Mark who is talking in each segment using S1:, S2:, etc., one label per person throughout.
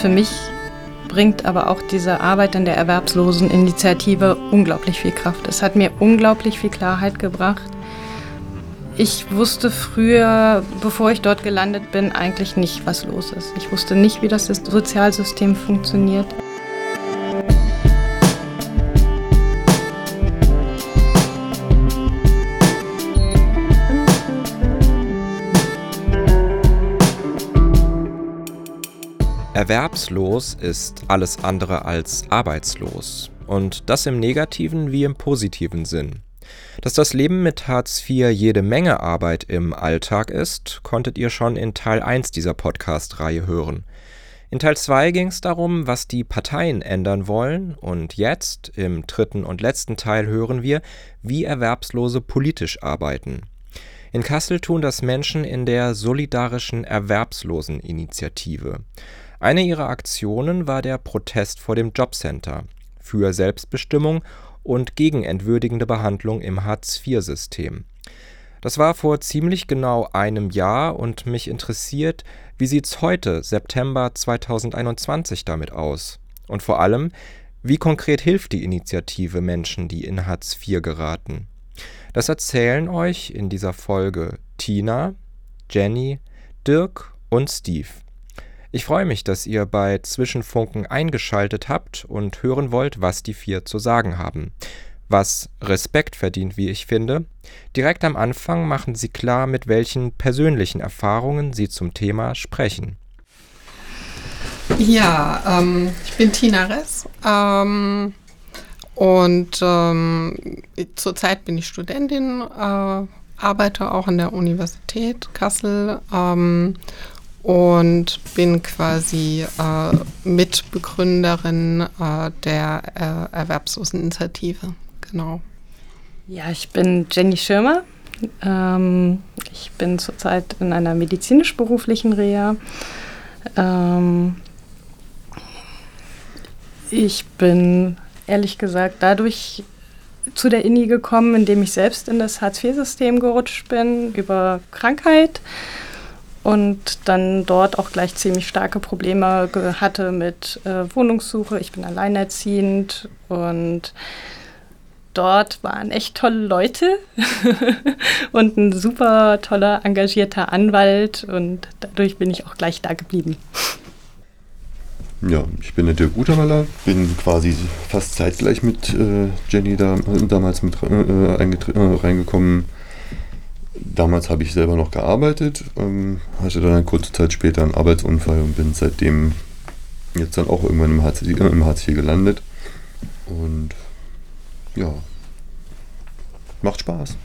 S1: Für mich bringt aber auch diese Arbeit in der Erwerbsloseninitiative unglaublich viel Kraft. Es hat mir unglaublich viel Klarheit gebracht. Ich wusste früher, bevor ich dort gelandet bin, eigentlich nicht, was los ist. Ich wusste nicht, wie das Sozialsystem funktioniert.
S2: Erwerbslos ist alles andere als arbeitslos. Und das im negativen wie im positiven Sinn. Dass das Leben mit Hartz IV jede Menge Arbeit im Alltag ist, konntet ihr schon in Teil 1 dieser Podcast-Reihe hören. In Teil 2 ging es darum, was die Parteien ändern wollen, und jetzt, im dritten und letzten Teil, hören wir, wie Erwerbslose politisch arbeiten. In Kassel tun das Menschen in der Solidarischen Erwerbsloseninitiative. Eine ihrer Aktionen war der Protest vor dem Jobcenter für Selbstbestimmung und gegen entwürdigende Behandlung im Hartz-IV-System. Das war vor ziemlich genau einem Jahr und mich interessiert, wie sieht's heute, September 2021, damit aus? Und vor allem, wie konkret hilft die Initiative Menschen, die in Hartz IV geraten? Das erzählen euch in dieser Folge Tina, Jenny, Dirk und Steve. Ich freue mich, dass ihr bei Zwischenfunken eingeschaltet habt und hören wollt, was die vier zu sagen haben. Was Respekt verdient, wie ich finde. Direkt am Anfang machen sie klar, mit welchen persönlichen Erfahrungen sie zum Thema sprechen.
S3: Ja, ähm, ich bin Tina Ress ähm, und ähm, zurzeit bin ich Studentin, äh, arbeite auch an der Universität Kassel ähm, und bin quasi äh, Mitbegründerin äh, der äh, Erwerbsloseninitiative. Genau.
S1: Ja, ich bin Jenny Schirmer. Ähm, ich bin zurzeit in einer medizinisch-beruflichen Reha. Ähm, ich bin ehrlich gesagt dadurch zu der INI gekommen, indem ich selbst in das Hartz-IV-System gerutscht bin über Krankheit und dann dort auch gleich ziemlich starke Probleme hatte mit äh, Wohnungssuche. Ich bin alleinerziehend und dort waren echt tolle Leute und ein super toller, engagierter Anwalt und dadurch bin ich auch gleich da geblieben.
S4: Ja, ich bin der Dirk Utermaler, bin quasi fast zeitgleich mit äh, Jenny da, äh, damals mit äh, äh reingekommen Damals habe ich selber noch gearbeitet, ähm, hatte dann eine kurze Zeit später einen Arbeitsunfall und bin seitdem jetzt dann auch irgendwann im Hartz, IV, im Hartz IV gelandet. Und ja, macht Spaß.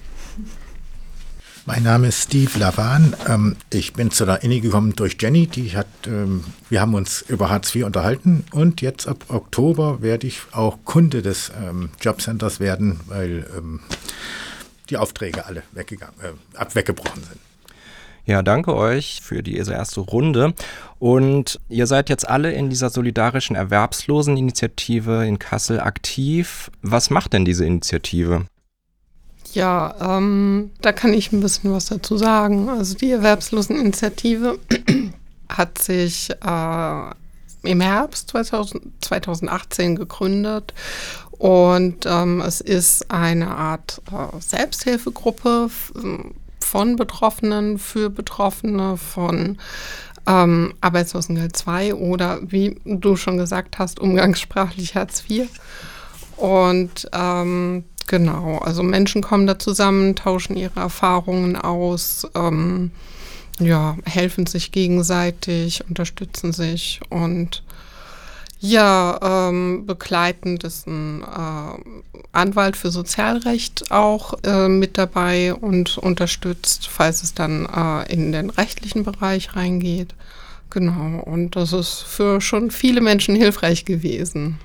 S5: Mein Name ist Steve Lavan. Ähm, ich bin zu der INI gekommen durch Jenny. Die hat, ähm, wir haben uns über Hartz IV unterhalten und jetzt ab Oktober werde ich auch Kunde des ähm, Jobcenters werden, weil ähm, die Aufträge alle weggegangen, äh, ab weggebrochen sind.
S2: Ja, danke euch für diese erste Runde. Und ihr seid jetzt alle in dieser solidarischen Erwerbsloseninitiative in Kassel aktiv. Was macht denn diese Initiative?
S3: Ja, ähm, da kann ich ein bisschen was dazu sagen. Also die Erwerbsloseninitiative hat sich äh, im Herbst 2000, 2018 gegründet und ähm, es ist eine Art äh, Selbsthilfegruppe von Betroffenen für Betroffene von ähm, Arbeitslosengeld 2 oder wie du schon gesagt hast, umgangssprachlich Hartz IV. Und ähm, genau, also Menschen kommen da zusammen, tauschen ihre Erfahrungen aus, ähm, ja, helfen sich gegenseitig, unterstützen sich und ja, ähm, begleitend ist ein äh, Anwalt für Sozialrecht auch äh, mit dabei und unterstützt, falls es dann äh, in den rechtlichen Bereich reingeht. Genau, und das ist für schon viele Menschen hilfreich gewesen.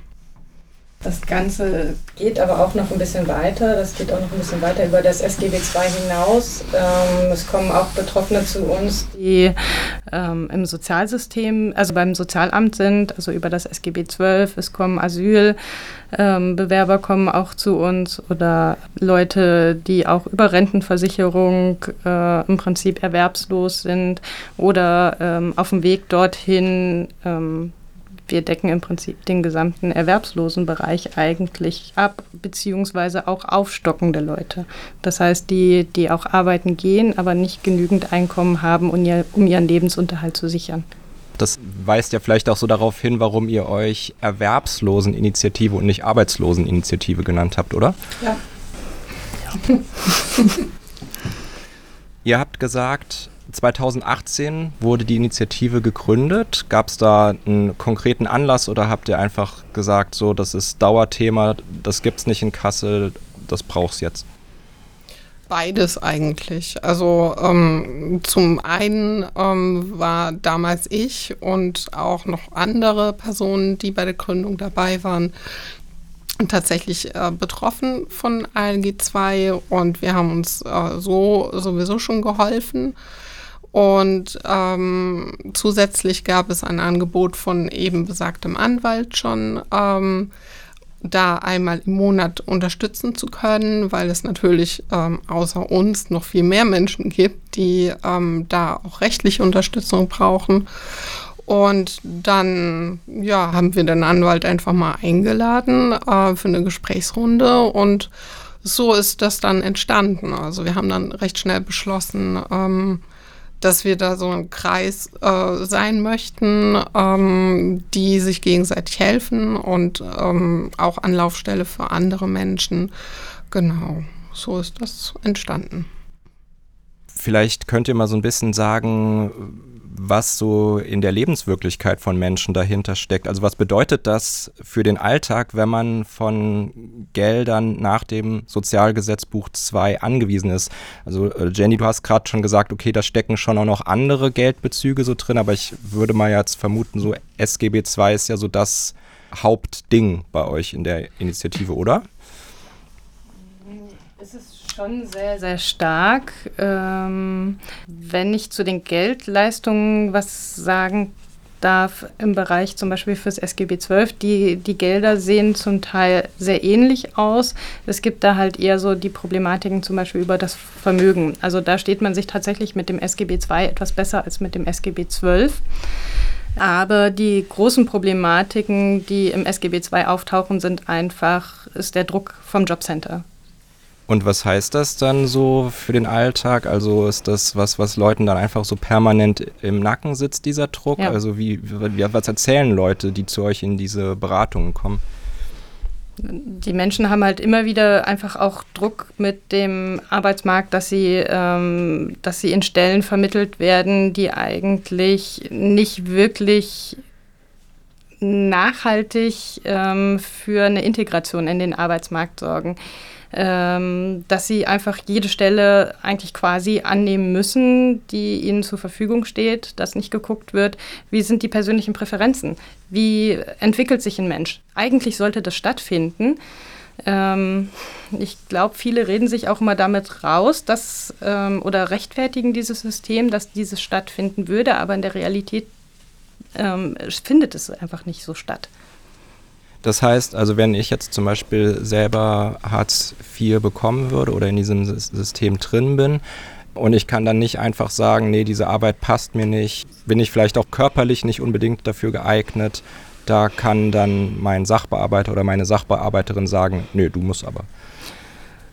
S1: Das Ganze geht aber auch noch ein bisschen weiter. Das geht auch noch ein bisschen weiter über das SGB II hinaus. Ähm, es kommen auch Betroffene zu uns, die ähm, im Sozialsystem, also beim Sozialamt sind, also über das SGB XII. Es kommen Asylbewerber ähm, kommen auch zu uns oder Leute, die auch über Rentenversicherung äh, im Prinzip erwerbslos sind oder ähm, auf dem Weg dorthin ähm, wir decken im Prinzip den gesamten Erwerbslosenbereich eigentlich ab, beziehungsweise auch aufstockende Leute. Das heißt, die, die auch arbeiten gehen, aber nicht genügend Einkommen haben, um, ihr, um ihren Lebensunterhalt zu sichern.
S2: Das weist ja vielleicht auch so darauf hin, warum ihr euch Erwerbsloseninitiative und nicht Arbeitsloseninitiative genannt habt, oder?
S3: Ja.
S2: ja. ihr habt gesagt, 2018 wurde die Initiative gegründet. Gab es da einen konkreten Anlass oder habt ihr einfach gesagt, so, das ist Dauerthema, das gibt es nicht in Kassel, das braucht es jetzt?
S3: Beides eigentlich. Also ähm, zum einen ähm, war damals ich und auch noch andere Personen, die bei der Gründung dabei waren, tatsächlich äh, betroffen von ALG 2 und wir haben uns äh, so sowieso schon geholfen. Und ähm, zusätzlich gab es ein Angebot von eben besagtem Anwalt schon, ähm, da einmal im Monat unterstützen zu können, weil es natürlich ähm, außer uns noch viel mehr Menschen gibt, die ähm, da auch rechtliche Unterstützung brauchen. Und dann ja, haben wir den Anwalt einfach mal eingeladen äh, für eine Gesprächsrunde und so ist das dann entstanden. Also wir haben dann recht schnell beschlossen, ähm, dass wir da so ein Kreis äh, sein möchten, ähm, die sich gegenseitig helfen und ähm, auch Anlaufstelle für andere Menschen. Genau, so ist das entstanden.
S2: Vielleicht könnt ihr mal so ein bisschen sagen, was so in der Lebenswirklichkeit von Menschen dahinter steckt. Also was bedeutet das für den Alltag, wenn man von Geldern nach dem Sozialgesetzbuch 2 angewiesen ist? Also äh, Jenny, du hast gerade schon gesagt, okay, da stecken schon auch noch andere Geldbezüge so drin, aber ich würde mal jetzt vermuten, so SGB 2 ist ja so das Hauptding bei euch in der Initiative, oder?
S1: Es ist schon sehr, sehr stark. Ähm, wenn ich zu den Geldleistungen was sagen darf im Bereich zum Beispiel fürs SGB 12, die, die Gelder sehen zum Teil sehr ähnlich aus. Es gibt da halt eher so die Problematiken zum Beispiel über das Vermögen. Also da steht man sich tatsächlich mit dem SGB 2 etwas besser als mit dem SGB 12. Aber die großen Problematiken, die im SGB 2 auftauchen, sind einfach, ist der Druck vom Jobcenter.
S2: Und was heißt das dann so für den Alltag? Also ist das was, was Leuten dann einfach so permanent im Nacken sitzt, dieser Druck? Ja. Also wie, wie, was erzählen Leute, die zu euch in diese Beratungen kommen?
S1: Die Menschen haben halt immer wieder einfach auch Druck mit dem Arbeitsmarkt, dass sie, ähm, dass sie in Stellen vermittelt werden, die eigentlich nicht wirklich nachhaltig ähm, für eine Integration in den Arbeitsmarkt sorgen ähm, dass sie einfach jede Stelle eigentlich quasi annehmen müssen, die ihnen zur Verfügung steht, dass nicht geguckt wird, wie sind die persönlichen Präferenzen, wie entwickelt sich ein Mensch. Eigentlich sollte das stattfinden. Ähm, ich glaube, viele reden sich auch immer damit raus, dass ähm, oder rechtfertigen dieses System, dass dieses stattfinden würde, aber in der Realität ähm, findet es einfach nicht so statt.
S2: Das heißt, also wenn ich jetzt zum Beispiel selber Hartz IV bekommen würde oder in diesem System drin bin, und ich kann dann nicht einfach sagen, nee, diese Arbeit passt mir nicht, bin ich vielleicht auch körperlich nicht unbedingt dafür geeignet. Da kann dann mein Sachbearbeiter oder meine Sachbearbeiterin sagen, nee, du musst aber.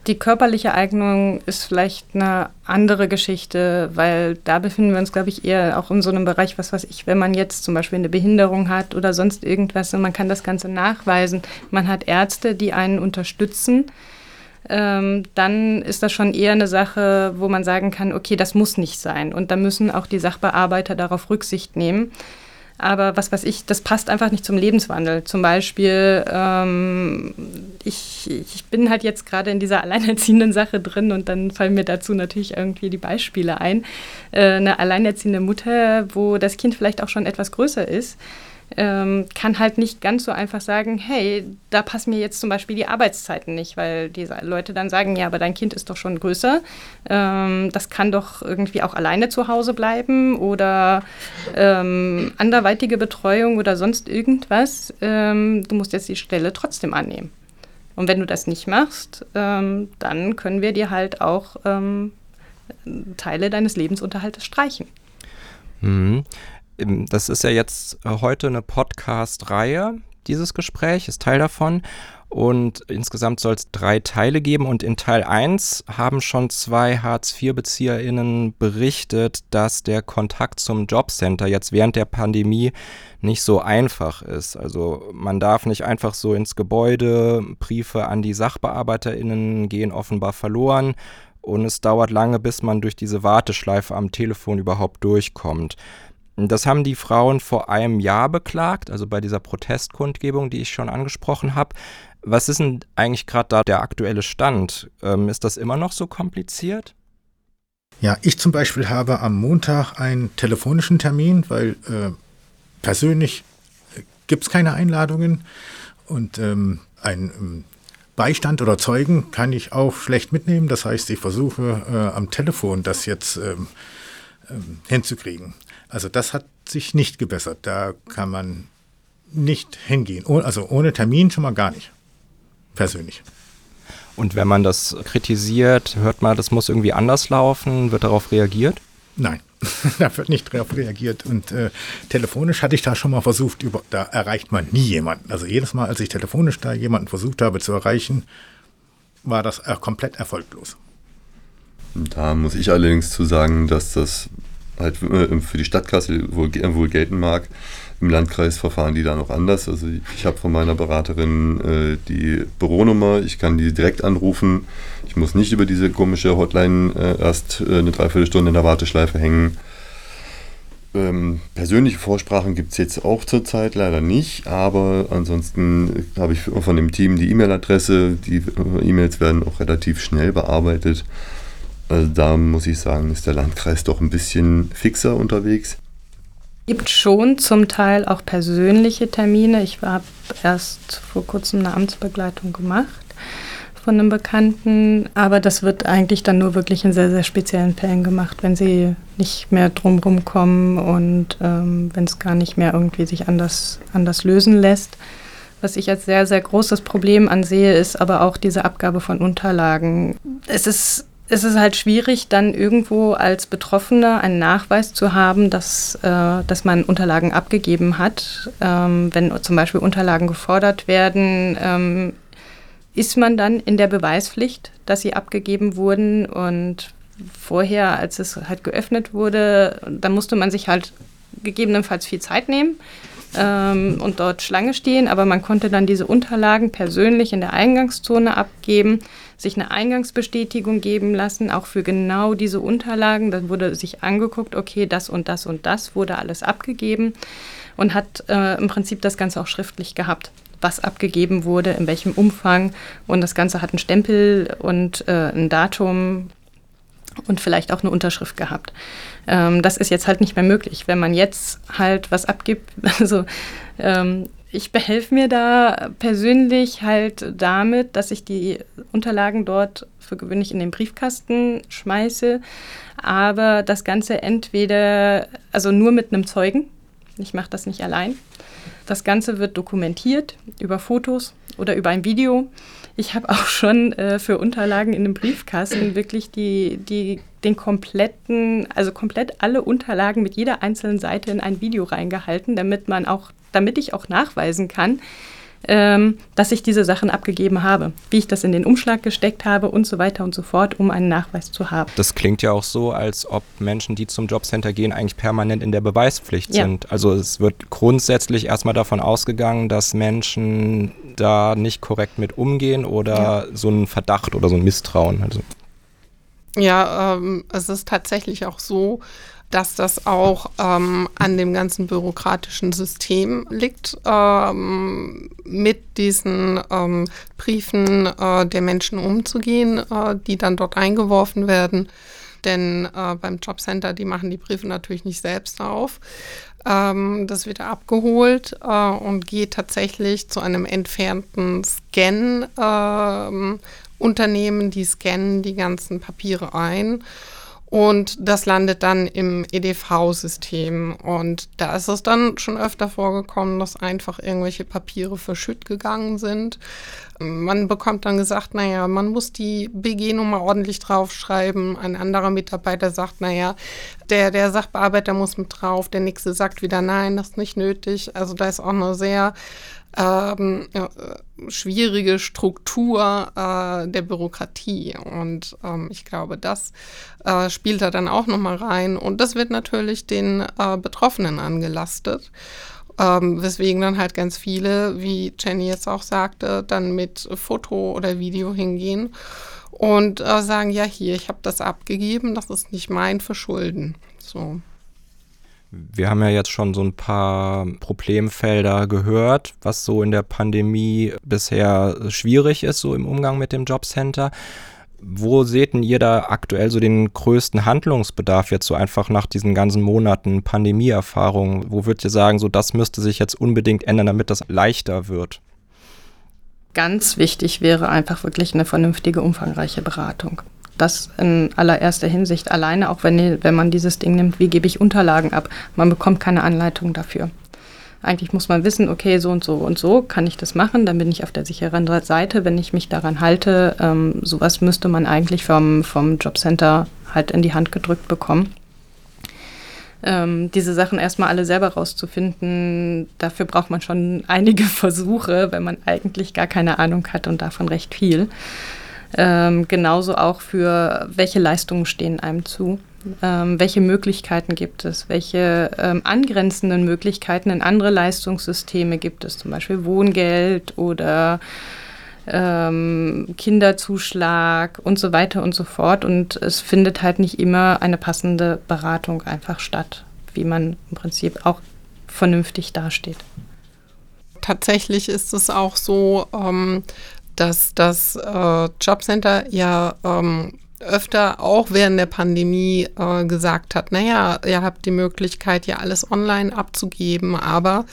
S1: Die körperliche Eignung ist vielleicht eine andere Geschichte, weil da befinden wir uns, glaube ich, eher auch in so einem Bereich, was weiß ich, wenn man jetzt zum Beispiel eine Behinderung hat oder sonst irgendwas und man kann das Ganze nachweisen. Man hat Ärzte, die einen unterstützen. Ähm, dann ist das schon eher eine Sache, wo man sagen kann, okay, das muss nicht sein. Und da müssen auch die Sachbearbeiter darauf Rücksicht nehmen. Aber was weiß ich, das passt einfach nicht zum Lebenswandel. Zum Beispiel, ähm, ich, ich bin halt jetzt gerade in dieser alleinerziehenden Sache drin und dann fallen mir dazu natürlich irgendwie die Beispiele ein. Äh, eine alleinerziehende Mutter, wo das Kind vielleicht auch schon etwas größer ist, ähm, kann halt nicht ganz so einfach sagen, hey, da passen mir jetzt zum Beispiel die Arbeitszeiten nicht, weil diese Leute dann sagen, ja, aber dein Kind ist doch schon größer, ähm, das kann doch irgendwie auch alleine zu Hause bleiben oder ähm, anderweitige Betreuung oder sonst irgendwas. Ähm, du musst jetzt die Stelle trotzdem annehmen. Und wenn du das nicht machst, ähm, dann können wir dir halt auch ähm, Teile deines Lebensunterhaltes streichen.
S2: Mhm. Das ist ja jetzt heute eine Podcast-Reihe, dieses Gespräch, ist Teil davon. Und insgesamt soll es drei Teile geben. Und in Teil 1 haben schon zwei Hartz-IV-BezieherInnen berichtet, dass der Kontakt zum Jobcenter jetzt während der Pandemie nicht so einfach ist. Also man darf nicht einfach so ins Gebäude, Briefe an die SachbearbeiterInnen gehen offenbar verloren. Und es dauert lange, bis man durch diese Warteschleife am Telefon überhaupt durchkommt. Das haben die Frauen vor einem Jahr beklagt, also bei dieser Protestkundgebung, die ich schon angesprochen habe. Was ist denn eigentlich gerade da der aktuelle Stand? Ähm, ist das immer noch so kompliziert?
S5: Ja, ich zum Beispiel habe am Montag einen telefonischen Termin, weil äh, persönlich äh, gibt es keine Einladungen und ähm, ein ähm, Beistand oder Zeugen kann ich auch schlecht mitnehmen. Das heißt, ich versuche äh, am Telefon das jetzt ähm, ähm, hinzukriegen. Also das hat sich nicht gebessert. Da kann man nicht hingehen. Also ohne Termin schon mal gar nicht. Persönlich.
S2: Und wenn man das kritisiert, hört man, das muss irgendwie anders laufen, wird darauf reagiert?
S5: Nein, da wird nicht darauf reagiert. Und äh, telefonisch hatte ich da schon mal versucht, über, da erreicht man nie jemanden. Also jedes Mal, als ich telefonisch da jemanden versucht habe zu erreichen, war das äh, komplett erfolglos.
S4: Da muss ich allerdings zu sagen, dass das halt äh, für die Stadtkasse wohl, wohl gelten mag. Im Landkreis verfahren die da noch anders. Also ich habe von meiner Beraterin äh, die Büronummer, ich kann die direkt anrufen. Ich muss nicht über diese komische Hotline äh, erst äh, eine Dreiviertelstunde in der Warteschleife hängen. Ähm, persönliche Vorsprachen gibt es jetzt auch zurzeit leider nicht, aber ansonsten habe ich von dem Team die E-Mail-Adresse. Die äh, E-Mails werden auch relativ schnell bearbeitet. Also da muss ich sagen, ist der Landkreis doch ein bisschen fixer unterwegs.
S1: Es gibt schon zum Teil auch persönliche Termine. Ich habe erst vor kurzem eine Amtsbegleitung gemacht von einem Bekannten, aber das wird eigentlich dann nur wirklich in sehr, sehr speziellen Fällen gemacht, wenn sie nicht mehr drumherum kommen und ähm, wenn es gar nicht mehr irgendwie sich anders, anders lösen lässt. Was ich als sehr, sehr großes Problem ansehe, ist aber auch diese Abgabe von Unterlagen. Es ist es ist halt schwierig, dann irgendwo als Betroffener einen Nachweis zu haben, dass, äh, dass man Unterlagen abgegeben hat. Ähm, wenn zum Beispiel Unterlagen gefordert werden, ähm, ist man dann in der Beweispflicht, dass sie abgegeben wurden. Und vorher, als es halt geöffnet wurde, dann musste man sich halt gegebenenfalls viel Zeit nehmen ähm, und dort Schlange stehen, aber man konnte dann diese Unterlagen persönlich in der Eingangszone abgeben, sich eine Eingangsbestätigung geben lassen, auch für genau diese Unterlagen. Dann wurde sich angeguckt, okay, das und das und das wurde alles abgegeben und hat äh, im Prinzip das Ganze auch schriftlich gehabt was abgegeben wurde, in welchem Umfang. Und das Ganze hat einen Stempel und äh, ein Datum und vielleicht auch eine Unterschrift gehabt. Ähm, das ist jetzt halt nicht mehr möglich. Wenn man jetzt halt was abgibt, also ähm, ich behelfe mir da persönlich halt damit, dass ich die Unterlagen dort für gewöhnlich in den Briefkasten schmeiße, aber das Ganze entweder, also nur mit einem Zeugen, ich mache das nicht allein. Das Ganze wird dokumentiert über Fotos oder über ein Video. Ich habe auch schon äh, für Unterlagen in dem Briefkasten wirklich die, die, den kompletten, also komplett alle Unterlagen mit jeder einzelnen Seite in ein Video reingehalten, damit man auch, damit ich auch nachweisen kann, ähm, dass ich diese Sachen abgegeben habe, wie ich das in den Umschlag gesteckt habe und so weiter und so fort, um einen Nachweis zu haben.
S2: Das klingt ja auch so, als ob Menschen, die zum Jobcenter gehen, eigentlich permanent in der Beweispflicht ja. sind. Also es wird grundsätzlich erstmal davon ausgegangen, dass Menschen da nicht korrekt mit umgehen oder ja. so ein Verdacht oder so ein Misstrauen. Also.
S3: Ja, ähm, es ist tatsächlich auch so, dass das auch ähm, an dem ganzen bürokratischen System liegt, ähm, mit diesen ähm, Briefen äh, der Menschen umzugehen, äh, die dann dort eingeworfen werden. Denn äh, beim Jobcenter, die machen die Briefe natürlich nicht selbst auf. Ähm, das wird abgeholt äh, und geht tatsächlich zu einem entfernten Scan. Ähm, Unternehmen, die scannen die ganzen Papiere ein und das landet dann im EDV-System. Und da ist es dann schon öfter vorgekommen, dass einfach irgendwelche Papiere verschütt gegangen sind. Man bekommt dann gesagt, naja, man muss die BG-Nummer ordentlich draufschreiben. Ein anderer Mitarbeiter sagt, naja, der, der Sachbearbeiter muss mit drauf. Der nächste sagt wieder, nein, das ist nicht nötig. Also da ist auch eine sehr ähm, schwierige Struktur äh, der Bürokratie. Und ähm, ich glaube, das äh, spielt da dann auch nochmal rein. Und das wird natürlich den äh, Betroffenen angelastet. Ähm, weswegen dann halt ganz viele, wie Jenny jetzt auch sagte, dann mit Foto oder Video hingehen und äh, sagen, ja hier, ich habe das abgegeben, das ist nicht mein Verschulden. So.
S2: Wir haben ja jetzt schon so ein paar Problemfelder gehört, was so in der Pandemie bisher schwierig ist, so im Umgang mit dem Jobcenter. Wo seht ihr da aktuell so den größten Handlungsbedarf jetzt so einfach nach diesen ganzen Monaten Pandemieerfahrung? Wo würdet ihr sagen, so das müsste sich jetzt unbedingt ändern, damit das leichter wird?
S1: Ganz wichtig wäre einfach wirklich eine vernünftige, umfangreiche Beratung das in allererster Hinsicht alleine, auch wenn, wenn man dieses Ding nimmt, wie gebe ich Unterlagen ab. Man bekommt keine Anleitung dafür. Eigentlich muss man wissen, okay, so und so und so kann ich das machen, dann bin ich auf der sicheren Seite, wenn ich mich daran halte. Ähm, sowas müsste man eigentlich vom, vom Jobcenter halt in die Hand gedrückt bekommen. Ähm, diese Sachen erstmal alle selber rauszufinden, dafür braucht man schon einige Versuche, wenn man eigentlich gar keine Ahnung hat und davon recht viel. Ähm, genauso auch für welche Leistungen stehen einem zu. Ähm, welche Möglichkeiten gibt es? Welche ähm, angrenzenden Möglichkeiten in andere Leistungssysteme gibt es? Zum Beispiel Wohngeld oder ähm, Kinderzuschlag und so weiter und so fort. Und es findet halt nicht immer eine passende Beratung einfach statt, wie man im Prinzip auch vernünftig dasteht.
S3: Tatsächlich ist es auch so, ähm, dass das äh, Jobcenter ja ähm, öfter auch während der Pandemie äh, gesagt hat, naja, ihr habt die Möglichkeit, ja alles online abzugeben, aber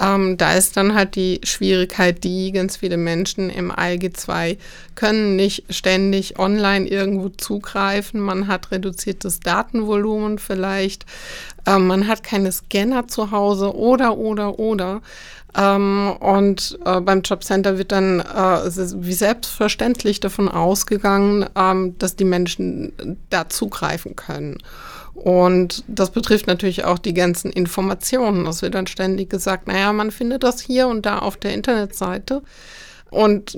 S3: ähm, da ist dann halt die Schwierigkeit, die ganz viele Menschen im ALG 2 können nicht ständig online irgendwo zugreifen. Man hat reduziertes Datenvolumen vielleicht. Ähm, man hat keine Scanner zu Hause oder, oder, oder. Ähm, und äh, beim Jobcenter wird dann äh, wie selbstverständlich davon ausgegangen, ähm, dass die Menschen da zugreifen können. Und das betrifft natürlich auch die ganzen Informationen. Es wird dann ständig gesagt, naja, man findet das hier und da auf der Internetseite und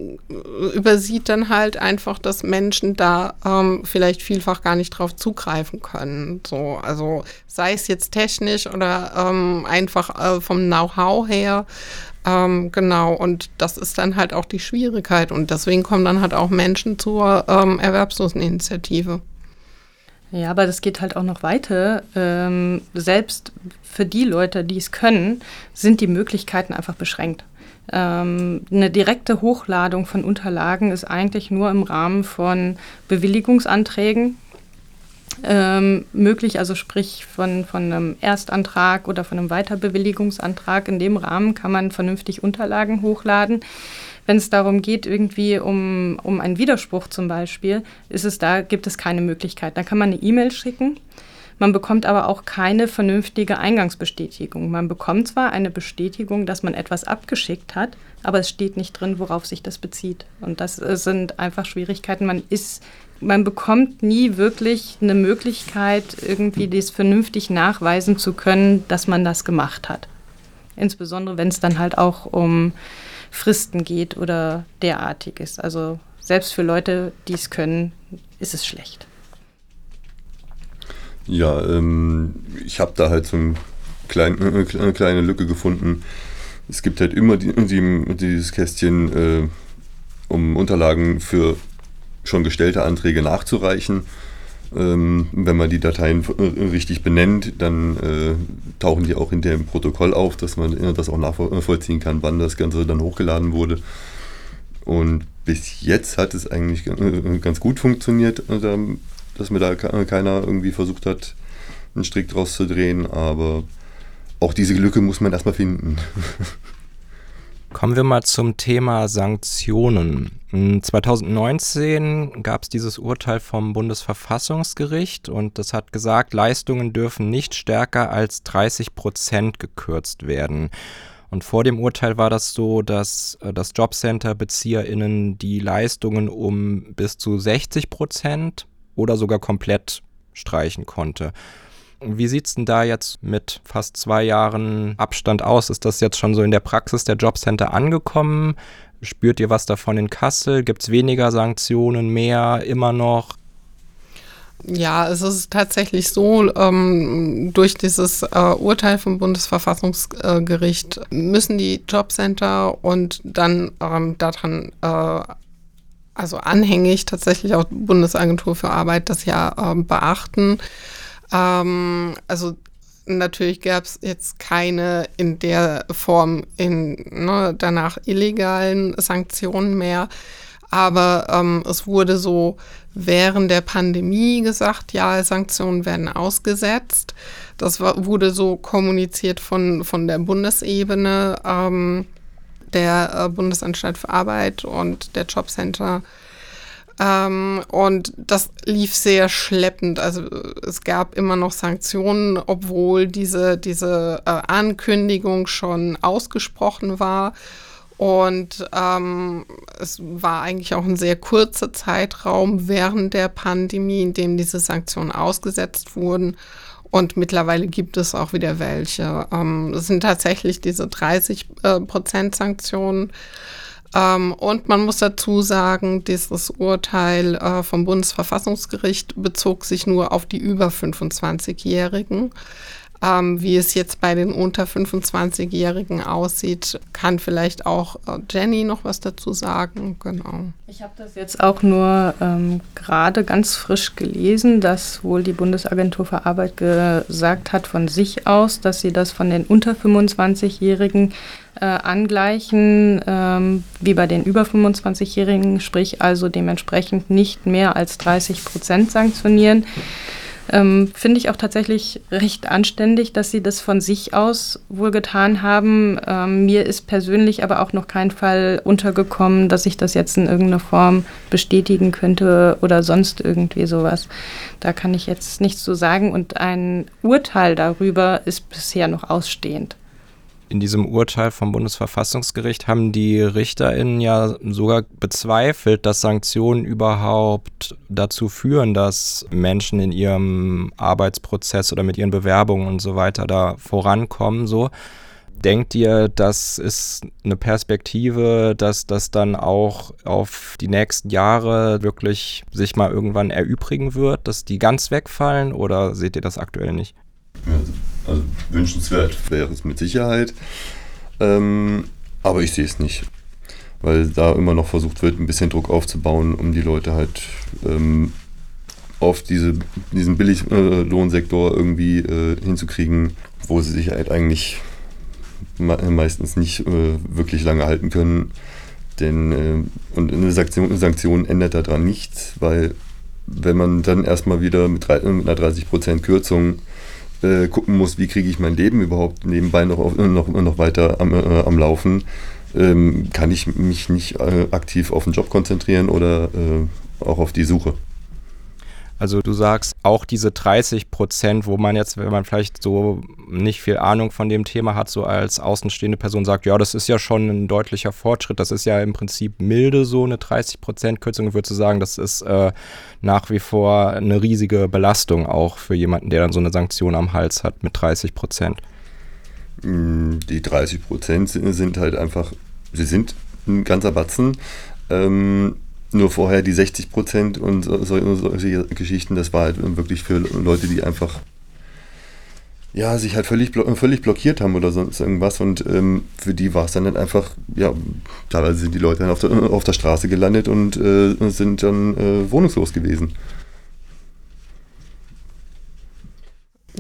S3: übersieht dann halt einfach, dass Menschen da ähm, vielleicht vielfach gar nicht drauf zugreifen können. So, also sei es jetzt technisch oder ähm, einfach äh, vom Know-how her. Ähm, genau, und das ist dann halt auch die Schwierigkeit. Und deswegen kommen dann halt auch Menschen zur ähm, Erwerbsloseninitiative.
S1: Ja, aber das geht halt auch noch weiter. Ähm, selbst für die Leute, die es können, sind die Möglichkeiten einfach beschränkt. Ähm, eine direkte Hochladung von Unterlagen ist eigentlich nur im Rahmen von Bewilligungsanträgen ähm, möglich, also sprich von, von einem Erstantrag oder von einem Weiterbewilligungsantrag. In dem Rahmen kann man vernünftig Unterlagen hochladen. Wenn es darum geht, irgendwie um, um einen Widerspruch zum Beispiel, ist es da, gibt es keine Möglichkeit. Da kann man eine E-Mail schicken man bekommt aber auch keine vernünftige Eingangsbestätigung. Man bekommt zwar eine Bestätigung, dass man etwas abgeschickt hat, aber es steht nicht drin, worauf sich das bezieht. Und das äh, sind einfach Schwierigkeiten. Man ist man bekommt nie wirklich eine Möglichkeit, irgendwie das vernünftig nachweisen zu können, dass man das gemacht hat. Insbesondere wenn es dann halt auch um Fristen geht oder derartiges. Also selbst für Leute, die es können, ist es schlecht.
S4: Ja, ähm, ich habe da halt so ein klein, äh, eine kleine Lücke gefunden. Es gibt halt immer die, die, dieses Kästchen, äh, um Unterlagen für schon gestellte Anträge nachzureichen. Ähm, wenn man die Dateien äh, richtig benennt, dann äh, tauchen die auch hinter dem Protokoll auf, dass man äh, das auch nachvollziehen kann, wann das Ganze dann hochgeladen wurde. Und bis jetzt hat es eigentlich äh, ganz gut funktioniert. Also, dass mir da keiner irgendwie versucht hat, einen Strick draus zu drehen, aber auch diese Lücke muss man erstmal finden.
S2: Kommen wir mal zum Thema Sanktionen. 2019 gab es dieses Urteil vom Bundesverfassungsgericht und das hat gesagt, Leistungen dürfen nicht stärker als 30 Prozent gekürzt werden. Und vor dem Urteil war das so, dass äh, das Jobcenter-BezieherInnen die Leistungen um bis zu 60 Prozent oder sogar komplett streichen konnte. Wie sieht es denn da jetzt mit fast zwei Jahren Abstand aus? Ist das jetzt schon so in der Praxis der Jobcenter angekommen? Spürt ihr was davon in Kassel? Gibt es weniger Sanktionen, mehr, immer noch?
S3: Ja, es ist tatsächlich so, ähm, durch dieses äh, Urteil vom Bundesverfassungsgericht müssen die Jobcenter und dann ähm, daran, äh, also anhängig tatsächlich auch Bundesagentur für Arbeit das ja äh, beachten. Ähm, also natürlich gab es jetzt keine in der Form in ne, danach illegalen Sanktionen mehr. Aber ähm, es wurde so während der Pandemie gesagt, ja, Sanktionen werden ausgesetzt. Das war, wurde so kommuniziert von, von der Bundesebene, ähm, der äh, Bundesanstalt für Arbeit und der Jobcenter ähm, und das lief sehr schleppend. Also es gab immer noch Sanktionen, obwohl diese, diese äh, Ankündigung schon ausgesprochen war. Und ähm, es war eigentlich auch ein sehr kurzer Zeitraum während der Pandemie, in dem diese Sanktionen ausgesetzt wurden. Und mittlerweile gibt es auch wieder welche. Ähm, es sind tatsächlich diese 30 äh, Prozent Sanktionen. Ähm, und man muss dazu sagen, dieses Urteil äh, vom Bundesverfassungsgericht bezog sich nur auf die über 25-Jährigen. Ähm, wie es jetzt bei den unter 25-Jährigen aussieht, kann vielleicht auch äh, Jenny noch was dazu sagen. Genau.
S1: Ich habe das jetzt auch nur ähm, gerade ganz frisch gelesen, dass wohl die Bundesagentur für Arbeit gesagt hat von sich aus, dass sie das von den unter 25-Jährigen äh, angleichen ähm, wie bei den über 25-Jährigen, sprich also dementsprechend nicht mehr als 30 Prozent sanktionieren. Ähm, Finde ich auch tatsächlich recht anständig, dass sie das von sich aus wohl getan haben. Ähm, mir ist persönlich aber auch noch kein Fall untergekommen, dass ich das jetzt in irgendeiner Form bestätigen könnte oder sonst irgendwie sowas. Da kann ich jetzt nichts zu sagen und ein Urteil darüber ist bisher noch ausstehend
S2: in diesem Urteil vom Bundesverfassungsgericht haben die RichterInnen ja sogar bezweifelt, dass Sanktionen überhaupt dazu führen, dass Menschen in ihrem Arbeitsprozess oder mit ihren Bewerbungen und so weiter da vorankommen. So. Denkt ihr, das ist eine Perspektive, dass das dann auch auf die nächsten Jahre wirklich sich mal irgendwann erübrigen wird, dass die ganz wegfallen oder seht ihr das aktuell nicht?
S4: Also, also wünschenswert wäre es mit Sicherheit. Ähm, aber ich sehe es nicht. Weil da immer noch versucht wird, ein bisschen Druck aufzubauen, um die Leute halt ähm, auf diese, diesen Billiglohnsektor äh, irgendwie äh, hinzukriegen, wo sie sich halt eigentlich me meistens nicht äh, wirklich lange halten können. Denn äh, und eine Sanktion, eine Sanktion ändert daran nichts, weil wenn man dann erstmal wieder mit, mit einer 30% Kürzung äh, gucken muss, wie kriege ich mein Leben überhaupt nebenbei noch, noch, noch weiter am, äh, am Laufen, ähm, kann ich mich nicht äh, aktiv auf den Job konzentrieren oder äh, auch auf die Suche.
S2: Also du sagst auch diese 30 Prozent, wo man jetzt, wenn man vielleicht so nicht viel Ahnung von dem Thema hat, so als außenstehende Person sagt, ja, das ist ja schon ein deutlicher Fortschritt, das ist ja im Prinzip milde so eine 30 Prozent Kürzung. Ich würde sagen, das ist äh, nach wie vor eine riesige Belastung auch für jemanden, der dann so eine Sanktion am Hals hat mit 30 Prozent.
S4: Mm, die 30 Prozent sind halt einfach, sie sind ein ganzer Batzen. Ähm, nur vorher die 60 Prozent und so, solche Geschichten, das war halt wirklich für Leute, die einfach ja, sich halt völlig, völlig blockiert haben oder sonst irgendwas. Und ähm, für die war es dann halt einfach, ja, teilweise sind die Leute dann auf der, auf der Straße gelandet und äh, sind dann äh, wohnungslos gewesen.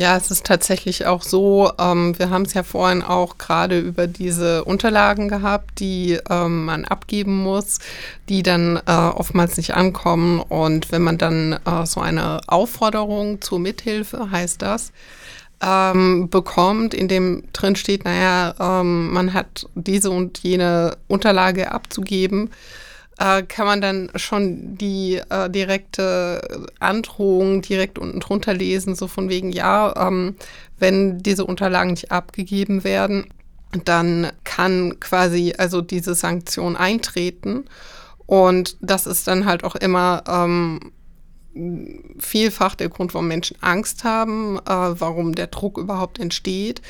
S3: Ja, es ist tatsächlich auch so, ähm, wir haben es ja vorhin auch gerade über diese Unterlagen gehabt, die ähm, man abgeben muss, die dann äh, oftmals nicht ankommen. Und wenn man dann äh, so eine Aufforderung zur Mithilfe, heißt das, ähm, bekommt, in dem drin steht, naja, ähm, man hat diese und jene Unterlage abzugeben, äh, kann man dann schon die äh, direkte Androhung direkt unten drunter lesen, so von wegen, ja, ähm, wenn diese Unterlagen nicht abgegeben werden, dann kann quasi also diese Sanktion eintreten. Und das ist dann halt auch immer ähm, vielfach der Grund, warum Menschen Angst haben, äh, warum der Druck überhaupt entsteht,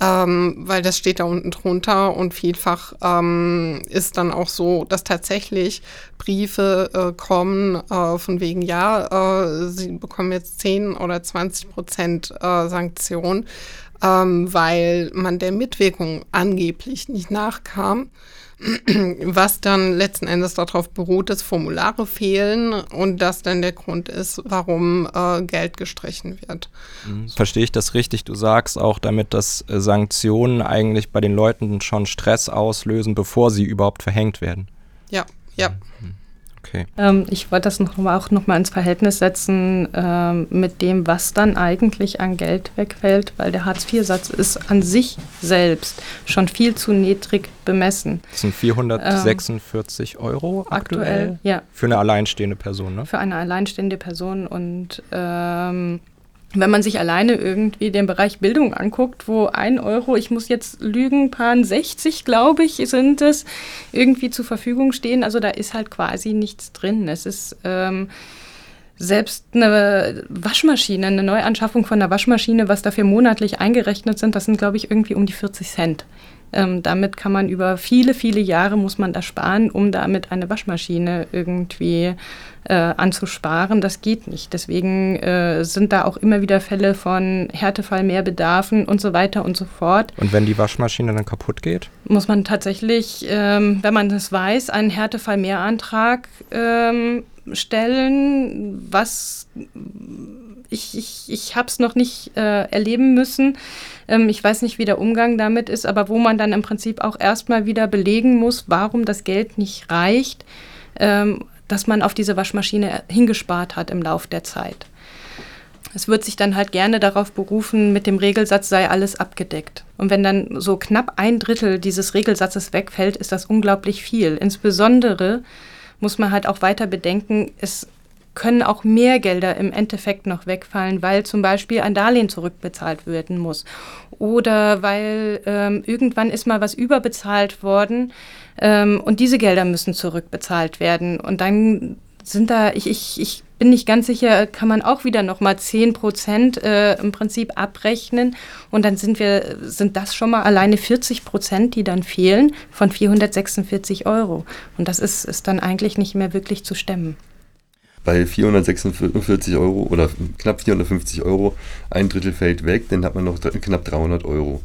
S3: ähm, weil das steht da unten drunter und vielfach ähm, ist dann auch so, dass tatsächlich Briefe äh, kommen äh, von wegen, ja, äh, sie bekommen jetzt 10 oder 20 Prozent äh, Sanktion, ähm, weil man der Mitwirkung angeblich nicht nachkam was dann letzten Endes darauf beruht, dass Formulare fehlen und das dann der Grund ist, warum äh, Geld gestrichen wird.
S2: Mhm. Verstehe ich das richtig? Du sagst auch damit, dass äh, Sanktionen eigentlich bei den Leuten schon Stress auslösen, bevor sie überhaupt verhängt werden.
S3: Ja, ja.
S2: Okay.
S1: Ähm, ich wollte das noch, auch nochmal ins Verhältnis setzen ähm, mit dem, was dann eigentlich an Geld wegfällt, weil der Hartz-IV-Satz ist an sich selbst schon viel zu niedrig bemessen.
S2: Das sind 446 ähm, Euro aktuell, aktuell,
S1: ja.
S2: Für eine alleinstehende Person, ne?
S1: Für eine alleinstehende Person und ähm, wenn man sich alleine irgendwie den Bereich Bildung anguckt, wo ein Euro, ich muss jetzt lügen, paar 60, glaube ich, sind es, irgendwie zur Verfügung stehen. Also da ist halt quasi nichts drin. Es ist ähm, selbst eine Waschmaschine, eine Neuanschaffung von einer Waschmaschine, was dafür monatlich eingerechnet sind, das sind, glaube ich, irgendwie um die 40 Cent. Ähm, damit kann man über viele, viele Jahre muss man da sparen, um damit eine Waschmaschine irgendwie äh, anzusparen. Das geht nicht. Deswegen äh, sind da auch immer wieder Fälle von Härtefall, Mehrbedarfen und so weiter und so fort.
S2: Und wenn die Waschmaschine dann kaputt geht?
S1: Muss man tatsächlich, ähm, wenn man das weiß, einen Härtefall-Mehrantrag ähm, stellen, was ich, ich, ich habe es noch nicht äh, erleben müssen. Ähm, ich weiß nicht, wie der Umgang damit ist, aber wo man dann im Prinzip auch erstmal wieder belegen muss, warum das Geld nicht reicht, ähm, dass man auf diese Waschmaschine hingespart hat im Lauf der Zeit. Es wird sich dann halt gerne darauf berufen, mit dem Regelsatz sei alles abgedeckt. Und wenn dann so knapp ein Drittel dieses Regelsatzes wegfällt, ist das unglaublich viel. Insbesondere muss man halt auch weiter bedenken, es können auch mehr Gelder im Endeffekt noch wegfallen, weil zum Beispiel ein Darlehen zurückbezahlt werden muss. Oder weil ähm, irgendwann ist mal was überbezahlt worden ähm, und diese Gelder müssen zurückbezahlt werden. Und dann sind da, ich, ich, ich bin nicht ganz sicher, kann man auch wieder nochmal 10 Prozent äh, im Prinzip abrechnen. Und dann sind wir, sind das schon mal alleine 40 Prozent, die dann fehlen von 446 Euro. Und das ist, ist dann eigentlich nicht mehr wirklich zu stemmen
S4: bei 446 Euro oder knapp 450 Euro ein Drittel fällt weg, dann hat man noch knapp 300 Euro.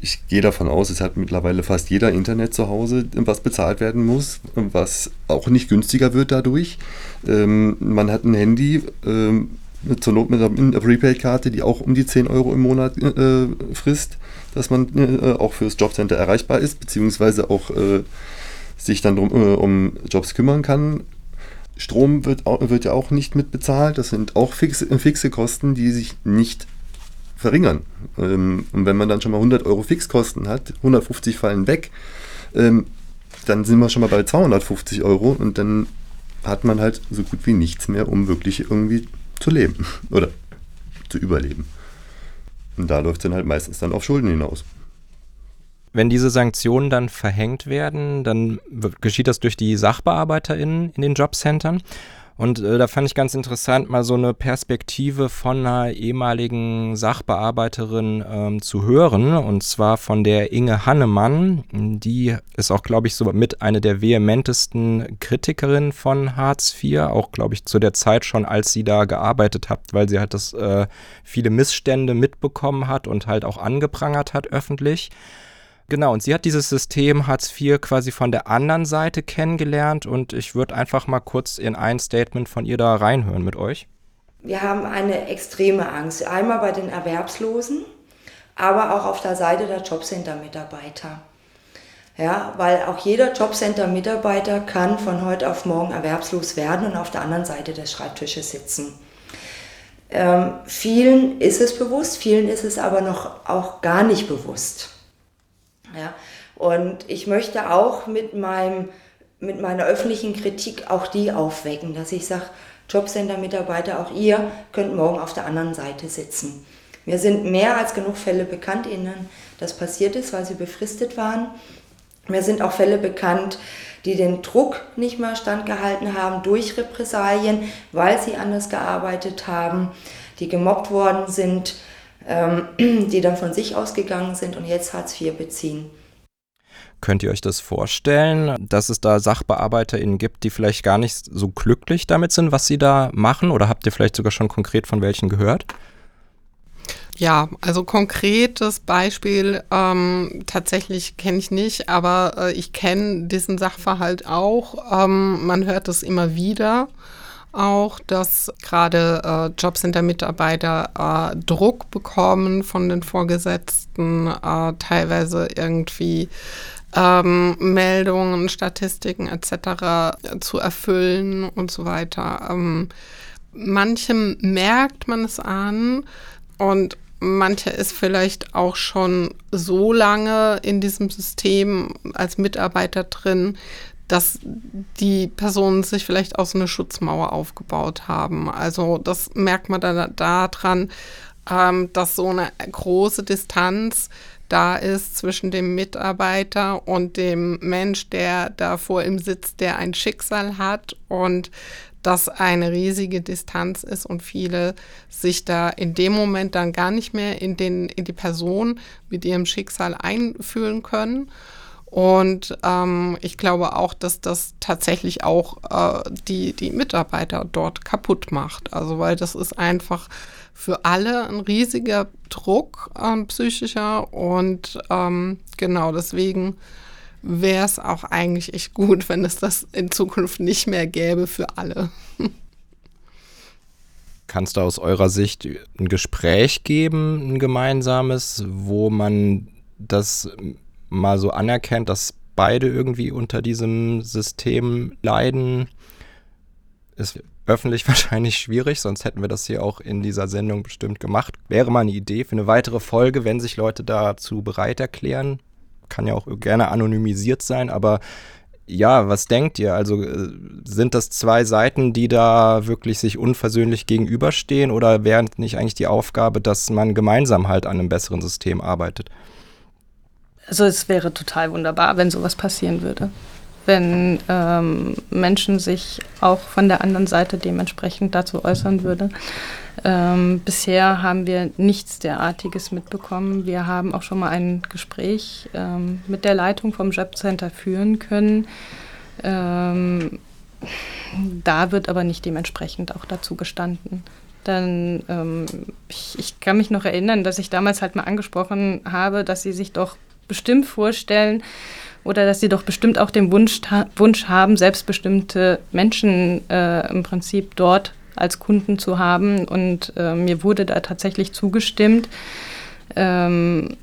S4: Ich gehe davon aus, es hat mittlerweile fast jeder Internet zu Hause, was bezahlt werden muss, was auch nicht günstiger wird dadurch. Ähm, man hat ein Handy, ähm, zur Not mit einer Prepaid-Karte, die auch um die 10 Euro im Monat äh, frisst, dass man äh, auch fürs Jobcenter erreichbar ist, beziehungsweise auch äh, sich dann drum, um Jobs kümmern kann. Strom wird, wird ja auch nicht mitbezahlt. Das sind auch fixe, fixe Kosten, die sich nicht verringern. Ähm, und wenn man dann schon mal 100 Euro Fixkosten hat, 150 fallen weg, ähm, dann sind wir schon mal bei 250 Euro und dann hat man halt so gut wie nichts mehr, um wirklich irgendwie zu leben oder zu überleben. Und da läuft es dann halt meistens dann auf Schulden hinaus.
S2: Wenn diese Sanktionen dann verhängt werden, dann geschieht das durch die SachbearbeiterInnen in den Jobcentern. Und äh, da fand ich ganz interessant, mal so eine Perspektive von einer ehemaligen Sachbearbeiterin ähm, zu hören. Und zwar von der Inge Hannemann. Die ist auch, glaube ich, so mit eine der vehementesten Kritikerinnen von Hartz IV. Auch, glaube ich, zu der Zeit schon, als sie da gearbeitet hat, weil sie halt das äh, viele Missstände mitbekommen hat und halt auch angeprangert hat öffentlich. Genau, und sie hat dieses System Hartz IV quasi von der anderen Seite kennengelernt und ich würde einfach mal kurz in ein Statement von ihr da reinhören mit euch.
S6: Wir haben eine extreme Angst, einmal bei den Erwerbslosen, aber auch auf der Seite der Jobcenter-Mitarbeiter. Ja, weil auch jeder Jobcenter-Mitarbeiter kann von heute auf morgen erwerbslos werden und auf der anderen Seite des Schreibtisches sitzen. Ähm, vielen ist es bewusst, vielen ist es aber noch auch gar nicht bewusst. Ja? Und ich möchte auch mit, meinem, mit meiner öffentlichen Kritik auch die aufwecken, dass ich sage, Jobcenter-Mitarbeiter, auch ihr könnt morgen auf der anderen Seite sitzen. Mir sind mehr als genug Fälle bekannt, in denen das passiert ist, weil sie befristet waren. Mir sind auch Fälle bekannt, die den Druck nicht mehr standgehalten haben durch Repressalien, weil sie anders gearbeitet haben, die gemobbt worden sind, die dann von sich ausgegangen sind und jetzt Hartz IV beziehen.
S2: Könnt ihr euch das vorstellen, dass es da SachbearbeiterInnen gibt, die vielleicht gar nicht so glücklich damit sind, was sie da machen? Oder habt ihr vielleicht sogar schon konkret von welchen gehört?
S3: Ja, also konkretes Beispiel ähm, tatsächlich kenne ich nicht, aber äh, ich kenne diesen Sachverhalt auch. Ähm, man hört es immer wieder auch, dass gerade äh, Jobcenter-Mitarbeiter äh, Druck bekommen von den Vorgesetzten, äh, teilweise irgendwie ähm, Meldungen, Statistiken etc. zu erfüllen und so weiter. Ähm, manchem merkt man es an und mancher ist vielleicht auch schon so lange in diesem System als Mitarbeiter drin, dass die Personen sich vielleicht auch so eine Schutzmauer aufgebaut haben. Also das merkt man dann daran, ähm, dass so eine große Distanz da ist zwischen dem Mitarbeiter und dem Mensch, der da vor ihm sitzt, der ein Schicksal hat und das eine riesige Distanz ist und viele sich da in dem Moment dann gar nicht mehr in, den, in die Person mit ihrem Schicksal einfühlen können. Und ähm, ich glaube auch, dass das tatsächlich auch äh, die, die Mitarbeiter dort kaputt macht. Also weil das ist einfach für alle ein riesiger Druck ähm, psychischer und ähm, genau deswegen wäre es auch eigentlich echt gut, wenn es das in Zukunft nicht mehr gäbe für alle.
S2: Kannst du aus eurer Sicht ein Gespräch geben, ein gemeinsames, wo man das mal so anerkennt, dass beide irgendwie unter diesem System leiden? Ist öffentlich wahrscheinlich schwierig, sonst hätten wir das hier auch in dieser Sendung bestimmt gemacht. Wäre mal eine Idee für eine weitere Folge, wenn sich Leute dazu bereit erklären. Kann ja auch gerne anonymisiert sein, aber ja, was denkt ihr? Also äh, sind das zwei Seiten, die da wirklich sich unversöhnlich gegenüberstehen oder wäre nicht eigentlich die Aufgabe, dass man gemeinsam halt an einem besseren System arbeitet?
S1: Also es wäre total wunderbar, wenn sowas passieren würde wenn ähm, Menschen sich auch von der anderen Seite dementsprechend dazu äußern würde. Ähm, bisher haben wir nichts derartiges mitbekommen. Wir haben auch schon mal ein Gespräch ähm, mit der Leitung vom Jobcenter führen können. Ähm, da wird aber nicht dementsprechend auch dazu gestanden. Dann, ähm, ich, ich kann mich noch erinnern, dass ich damals halt mal angesprochen habe, dass sie sich doch bestimmt vorstellen, oder dass sie doch bestimmt auch den Wunsch, Wunsch haben, selbstbestimmte Menschen äh, im Prinzip dort als Kunden zu haben. Und äh, mir wurde da tatsächlich zugestimmt. Ähm,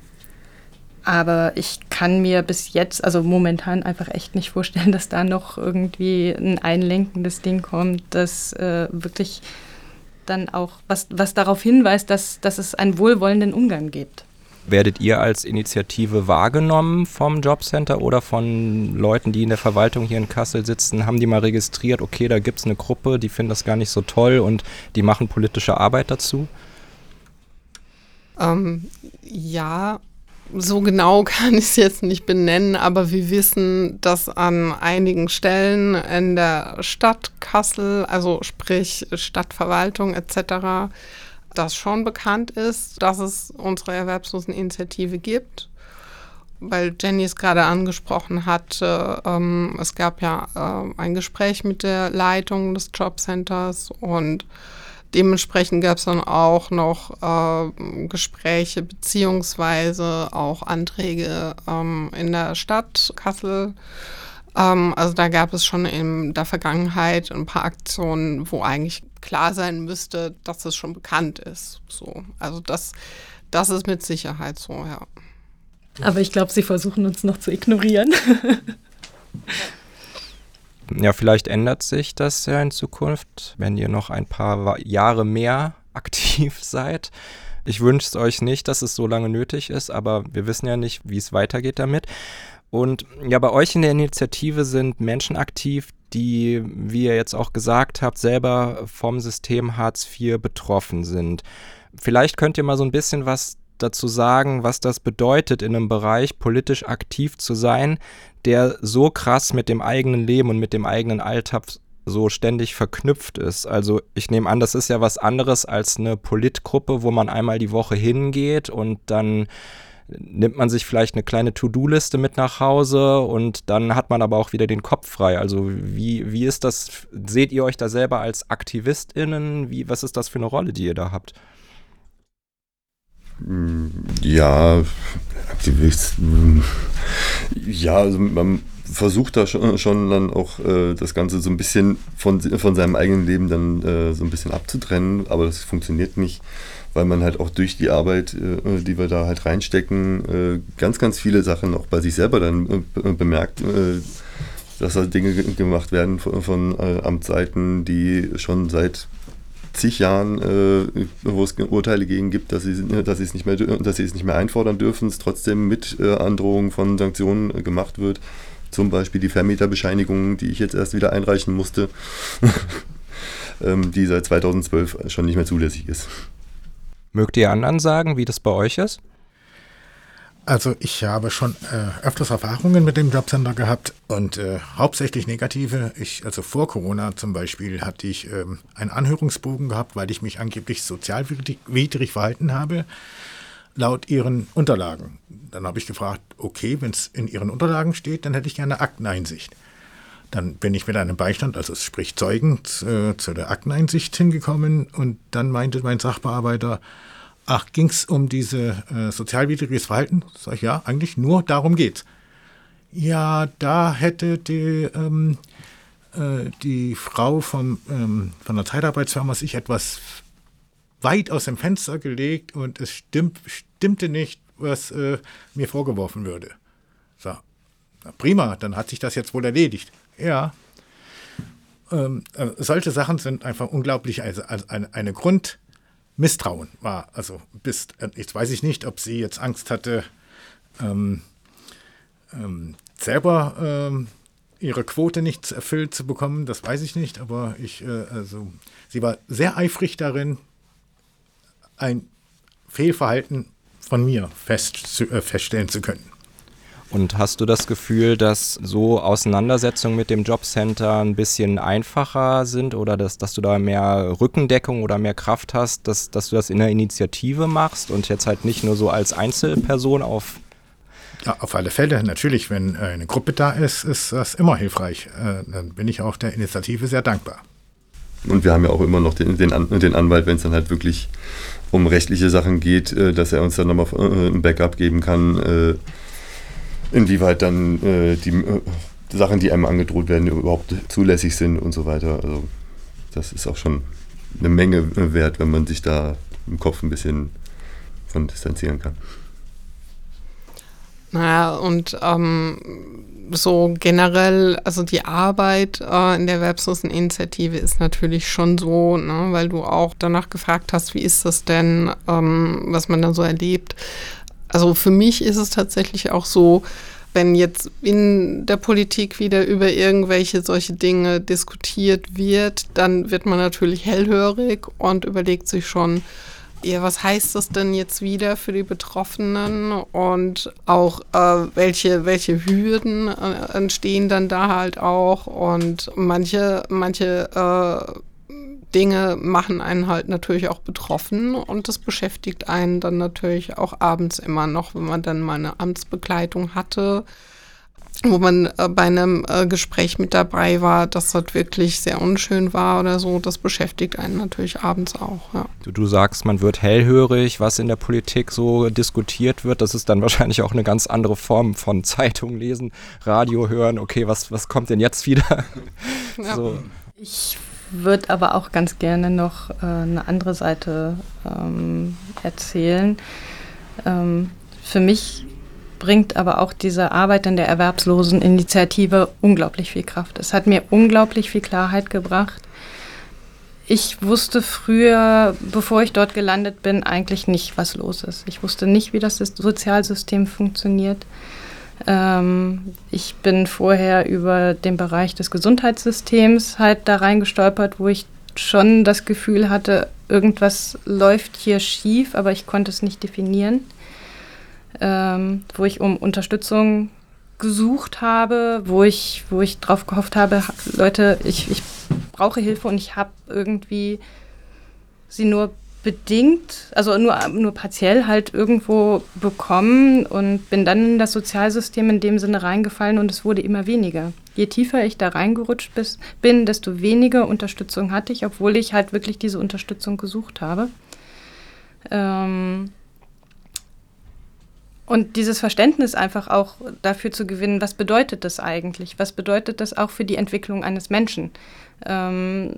S1: aber ich kann mir bis jetzt, also momentan einfach echt nicht vorstellen, dass da noch irgendwie ein einlenkendes Ding kommt, das äh, wirklich dann auch, was, was darauf hinweist, dass, dass es einen wohlwollenden Umgang gibt.
S2: Werdet ihr als Initiative wahrgenommen vom Jobcenter oder von Leuten, die in der Verwaltung hier in Kassel sitzen? Haben die mal registriert, okay, da gibt es eine Gruppe, die finden das gar nicht so toll und die machen politische Arbeit dazu?
S3: Ähm, ja, so genau kann ich es jetzt nicht benennen, aber wir wissen, dass an einigen Stellen in der Stadt Kassel, also sprich Stadtverwaltung etc., das schon bekannt ist, dass es unsere Erwerbsloseninitiative gibt. Weil Jenny es gerade angesprochen hat, ähm, es gab ja äh, ein Gespräch mit der Leitung des Jobcenters und dementsprechend gab es dann auch noch äh, Gespräche beziehungsweise auch Anträge ähm, in der Stadt Kassel. Ähm, also da gab es schon in der Vergangenheit ein paar Aktionen, wo eigentlich klar sein müsste, dass es schon bekannt ist. So, also das, das ist mit Sicherheit so, ja.
S1: Aber ich glaube, sie versuchen uns noch zu ignorieren.
S2: ja, vielleicht ändert sich das ja in Zukunft, wenn ihr noch ein paar Jahre mehr aktiv seid. Ich wünsche es euch nicht, dass es so lange nötig ist, aber wir wissen ja nicht, wie es weitergeht damit. Und ja, bei euch in der Initiative sind Menschen aktiv, die, wie ihr jetzt auch gesagt habt, selber vom System Hartz IV betroffen sind. Vielleicht könnt ihr mal so ein bisschen was dazu sagen, was das bedeutet, in einem Bereich politisch aktiv zu sein, der so krass mit dem eigenen Leben und mit dem eigenen Alltag so ständig verknüpft ist. Also ich nehme an, das ist ja was anderes als eine Politgruppe, wo man einmal die Woche hingeht und dann nimmt man sich vielleicht eine kleine To-Do-Liste mit nach Hause und dann hat man aber auch wieder den Kopf frei. Also wie, wie ist das, seht ihr euch da selber als AktivistInnen? Wie, was ist das für eine Rolle, die ihr da habt?
S4: Ja, Aktivist. Ja, also man versucht da schon, schon dann auch äh, das Ganze so ein bisschen von, von seinem eigenen Leben dann äh, so ein bisschen abzutrennen, aber das funktioniert nicht, weil man halt auch durch die Arbeit, äh, die wir da halt reinstecken, äh, ganz, ganz viele Sachen auch bei sich selber dann äh, bemerkt, äh, dass da Dinge gemacht werden von, von Amtsseiten, die schon seit zig Jahren, äh, wo es Urteile gegen gibt, dass sie, dass, sie es nicht mehr, dass sie es nicht mehr einfordern dürfen, es trotzdem mit äh, Androhung von Sanktionen äh, gemacht wird. Zum Beispiel die Vermieterbescheinigung, die ich jetzt erst wieder einreichen musste, ähm, die seit 2012 schon nicht mehr zulässig ist.
S2: Mögt ihr anderen sagen, wie das bei euch ist?
S5: Also ich habe schon äh, öfters Erfahrungen mit dem Jobcenter gehabt und äh, hauptsächlich negative. Ich, also vor Corona zum Beispiel hatte ich ähm, einen Anhörungsbogen gehabt, weil ich mich angeblich sozialwidrig verhalten habe, laut ihren Unterlagen. Dann habe ich gefragt, okay, wenn es in ihren Unterlagen steht, dann hätte ich gerne Akteneinsicht. Dann bin ich mit einem Beistand, also sprich Zeugen, äh, zu der Akteneinsicht hingekommen und dann meinte mein Sachbearbeiter, ach, ging es um diese äh, sozialwidriges Verhalten? Sag ich, ja, eigentlich nur darum geht's. Ja, da hätte die, ähm, äh, die Frau vom, ähm, von der Zeitarbeitsfirma sich etwas weit aus dem Fenster gelegt und es stimmt, stimmte nicht, was äh, mir vorgeworfen würde. So, na prima, dann hat sich das jetzt wohl erledigt. Ja. Ähm, äh, solche Sachen sind einfach unglaublich, also, also eine, eine Grund, Misstrauen war. Also bis, äh, jetzt weiß ich nicht, ob sie jetzt Angst hatte, ähm, ähm, selber ähm, ihre Quote nicht erfüllt zu bekommen, das weiß ich nicht, aber ich, äh, also sie war sehr eifrig darin, ein Fehlverhalten von mir fest zu, äh, feststellen zu können.
S2: Und hast du das Gefühl, dass so Auseinandersetzungen mit dem Jobcenter ein bisschen einfacher sind oder dass, dass du da mehr Rückendeckung oder mehr Kraft hast, dass, dass du das in der Initiative machst und jetzt halt nicht nur so als Einzelperson auf
S5: ja, auf alle Fälle. Natürlich, wenn eine Gruppe da ist, ist das immer hilfreich. Äh, dann bin ich auch der Initiative sehr dankbar.
S4: Und wir haben ja auch immer noch den, den, den Anwalt, wenn es dann halt wirklich um rechtliche Sachen geht, äh, dass er uns dann nochmal äh, ein Backup geben kann inwieweit dann äh, die äh, Sachen, die einem angedroht werden, überhaupt zulässig sind und so weiter. Also das ist auch schon eine Menge wert, wenn man sich da im Kopf ein bisschen von distanzieren kann.
S3: Naja, und ähm, so generell, also die Arbeit äh, in der Erwerbsloseninitiative ist natürlich schon so, ne, weil du auch danach gefragt hast, wie ist das denn, ähm, was man da so erlebt. Also für mich ist es tatsächlich auch so, wenn jetzt in der Politik wieder über irgendwelche solche Dinge diskutiert wird, dann wird man natürlich hellhörig und überlegt sich schon, ja, was heißt das denn jetzt wieder für die Betroffenen? Und auch äh, welche, welche Hürden äh, entstehen dann da halt auch? Und manche, manche äh, Dinge machen einen halt natürlich auch betroffen und das beschäftigt einen dann natürlich auch abends immer noch, wenn man dann mal eine Amtsbegleitung hatte, wo man äh, bei einem äh, Gespräch mit dabei war, das halt wirklich sehr unschön war oder so, das beschäftigt einen natürlich abends auch. Ja.
S2: Du, du sagst, man wird hellhörig, was in der Politik so diskutiert wird. Das ist dann wahrscheinlich auch eine ganz andere Form von Zeitung lesen, Radio hören. Okay, was, was kommt denn jetzt wieder?
S1: Ja. So. Ich würde aber auch ganz gerne noch äh, eine andere Seite ähm, erzählen. Ähm, für mich bringt aber auch diese Arbeit in der Erwerbsloseninitiative unglaublich viel Kraft. Es hat mir unglaublich viel Klarheit gebracht. ich wusste früher, bevor ich dort gelandet bin, eigentlich nicht, was los ist. Ich wusste nicht, wie das Sozialsystem funktioniert. Ähm, ich bin vorher über den Bereich des Gesundheitssystems halt da reingestolpert, wo ich schon das Gefühl hatte, irgendwas läuft hier schief, aber ich konnte es nicht definieren. Ähm, wo ich um Unterstützung gesucht habe, wo ich, wo ich drauf gehofft habe, Leute, ich, ich brauche Hilfe und ich habe irgendwie sie nur bedingt, also nur, nur partiell halt irgendwo bekommen und bin dann in das Sozialsystem in dem Sinne reingefallen und es wurde immer weniger. Je tiefer ich da reingerutscht bis, bin, desto weniger Unterstützung hatte ich, obwohl ich halt wirklich diese Unterstützung gesucht habe. Ähm und dieses Verständnis einfach auch dafür zu gewinnen, was bedeutet das eigentlich? Was bedeutet das auch für die Entwicklung eines Menschen? Ähm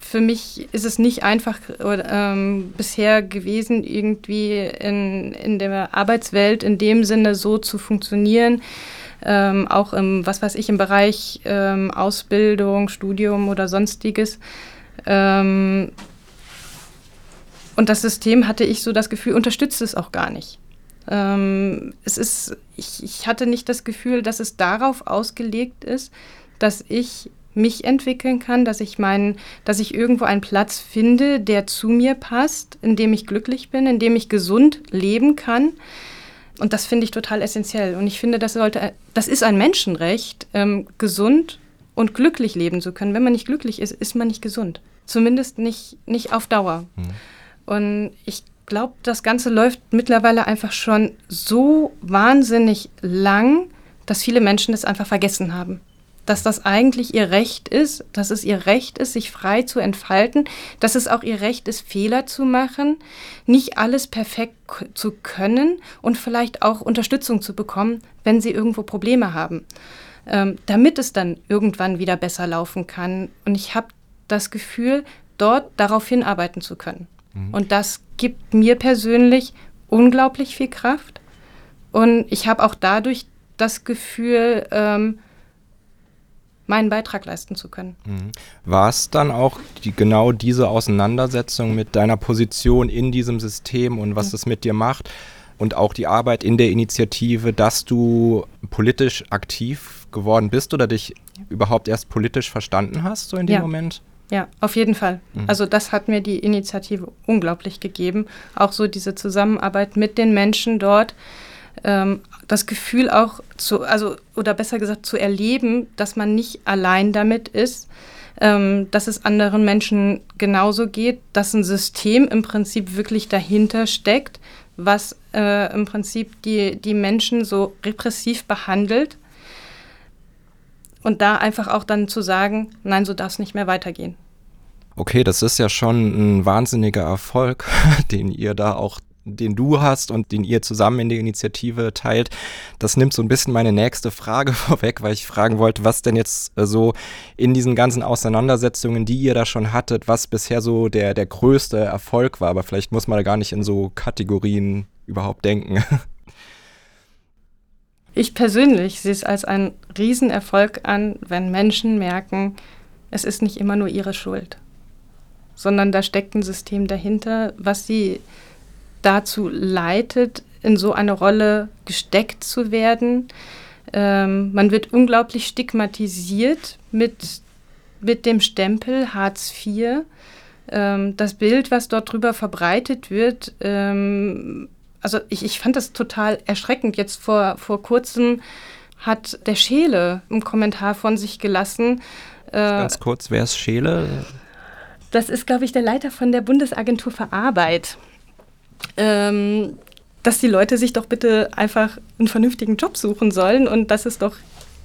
S1: für mich ist es nicht einfach ähm, bisher gewesen, irgendwie in, in der Arbeitswelt in dem Sinne so zu funktionieren. Ähm, auch im, was weiß ich, im Bereich ähm, Ausbildung, Studium oder sonstiges. Ähm, und das System hatte ich so das Gefühl, unterstützt es auch gar nicht. Ähm, es ist, ich, ich hatte nicht das Gefühl, dass es darauf ausgelegt ist, dass ich mich entwickeln kann, dass ich meinen, dass ich irgendwo einen Platz finde, der zu mir passt, in dem ich glücklich bin, in dem ich gesund leben kann. Und das finde ich total essentiell. Und ich finde, das sollte, das ist ein Menschenrecht, ähm, gesund und glücklich leben zu können. Wenn man nicht glücklich ist, ist man nicht gesund. Zumindest nicht, nicht auf Dauer. Mhm. Und ich glaube, das Ganze läuft mittlerweile einfach schon so wahnsinnig lang, dass viele Menschen das einfach vergessen haben dass das eigentlich ihr Recht ist, dass es ihr Recht ist, sich frei zu entfalten, dass es auch ihr Recht ist, Fehler zu machen, nicht alles perfekt zu können und vielleicht auch Unterstützung zu bekommen, wenn sie irgendwo Probleme haben, ähm, damit es dann irgendwann wieder besser laufen kann. Und ich habe das Gefühl, dort darauf hinarbeiten zu können. Mhm. Und das gibt mir persönlich unglaublich viel Kraft. Und ich habe auch dadurch das Gefühl, ähm, meinen Beitrag leisten zu können. Mhm.
S2: War es dann auch die, genau diese Auseinandersetzung mit deiner Position in diesem System und was es mit dir macht und auch die Arbeit in der Initiative, dass du politisch aktiv geworden bist oder dich überhaupt erst politisch verstanden hast, so in dem
S1: ja.
S2: Moment?
S1: Ja, auf jeden Fall. Mhm. Also das hat mir die Initiative unglaublich gegeben. Auch so diese Zusammenarbeit mit den Menschen dort ähm, das Gefühl auch zu, also oder besser gesagt zu erleben, dass man nicht allein damit ist, ähm, dass es anderen Menschen genauso geht, dass ein System im Prinzip wirklich dahinter steckt, was äh, im Prinzip die, die Menschen so repressiv behandelt. Und da einfach auch dann zu sagen, nein, so darf es nicht mehr weitergehen.
S2: Okay, das ist ja schon ein wahnsinniger Erfolg, den ihr da auch den du hast und den ihr zusammen in der Initiative teilt. Das nimmt so ein bisschen meine nächste Frage vorweg, weil ich fragen wollte, was denn jetzt äh, so in diesen ganzen Auseinandersetzungen, die ihr da schon hattet, was bisher so der, der größte Erfolg war. Aber vielleicht muss man da gar nicht in so Kategorien überhaupt denken.
S1: Ich persönlich sehe es als einen Riesenerfolg an, wenn Menschen merken, es ist nicht immer nur ihre Schuld, sondern da steckt ein System dahinter, was sie dazu leitet, in so eine Rolle gesteckt zu werden. Ähm, man wird unglaublich stigmatisiert mit, mit dem Stempel Hartz IV. Ähm, das Bild, was dort drüber verbreitet wird, ähm, also ich, ich fand das total erschreckend. Jetzt vor, vor kurzem hat der Scheele einen Kommentar von sich gelassen.
S2: Äh, Ganz kurz, wer ist Scheele?
S1: Das ist, glaube ich, der Leiter von der Bundesagentur für Arbeit ähm, dass die Leute sich doch bitte einfach einen vernünftigen Job suchen sollen und dass es doch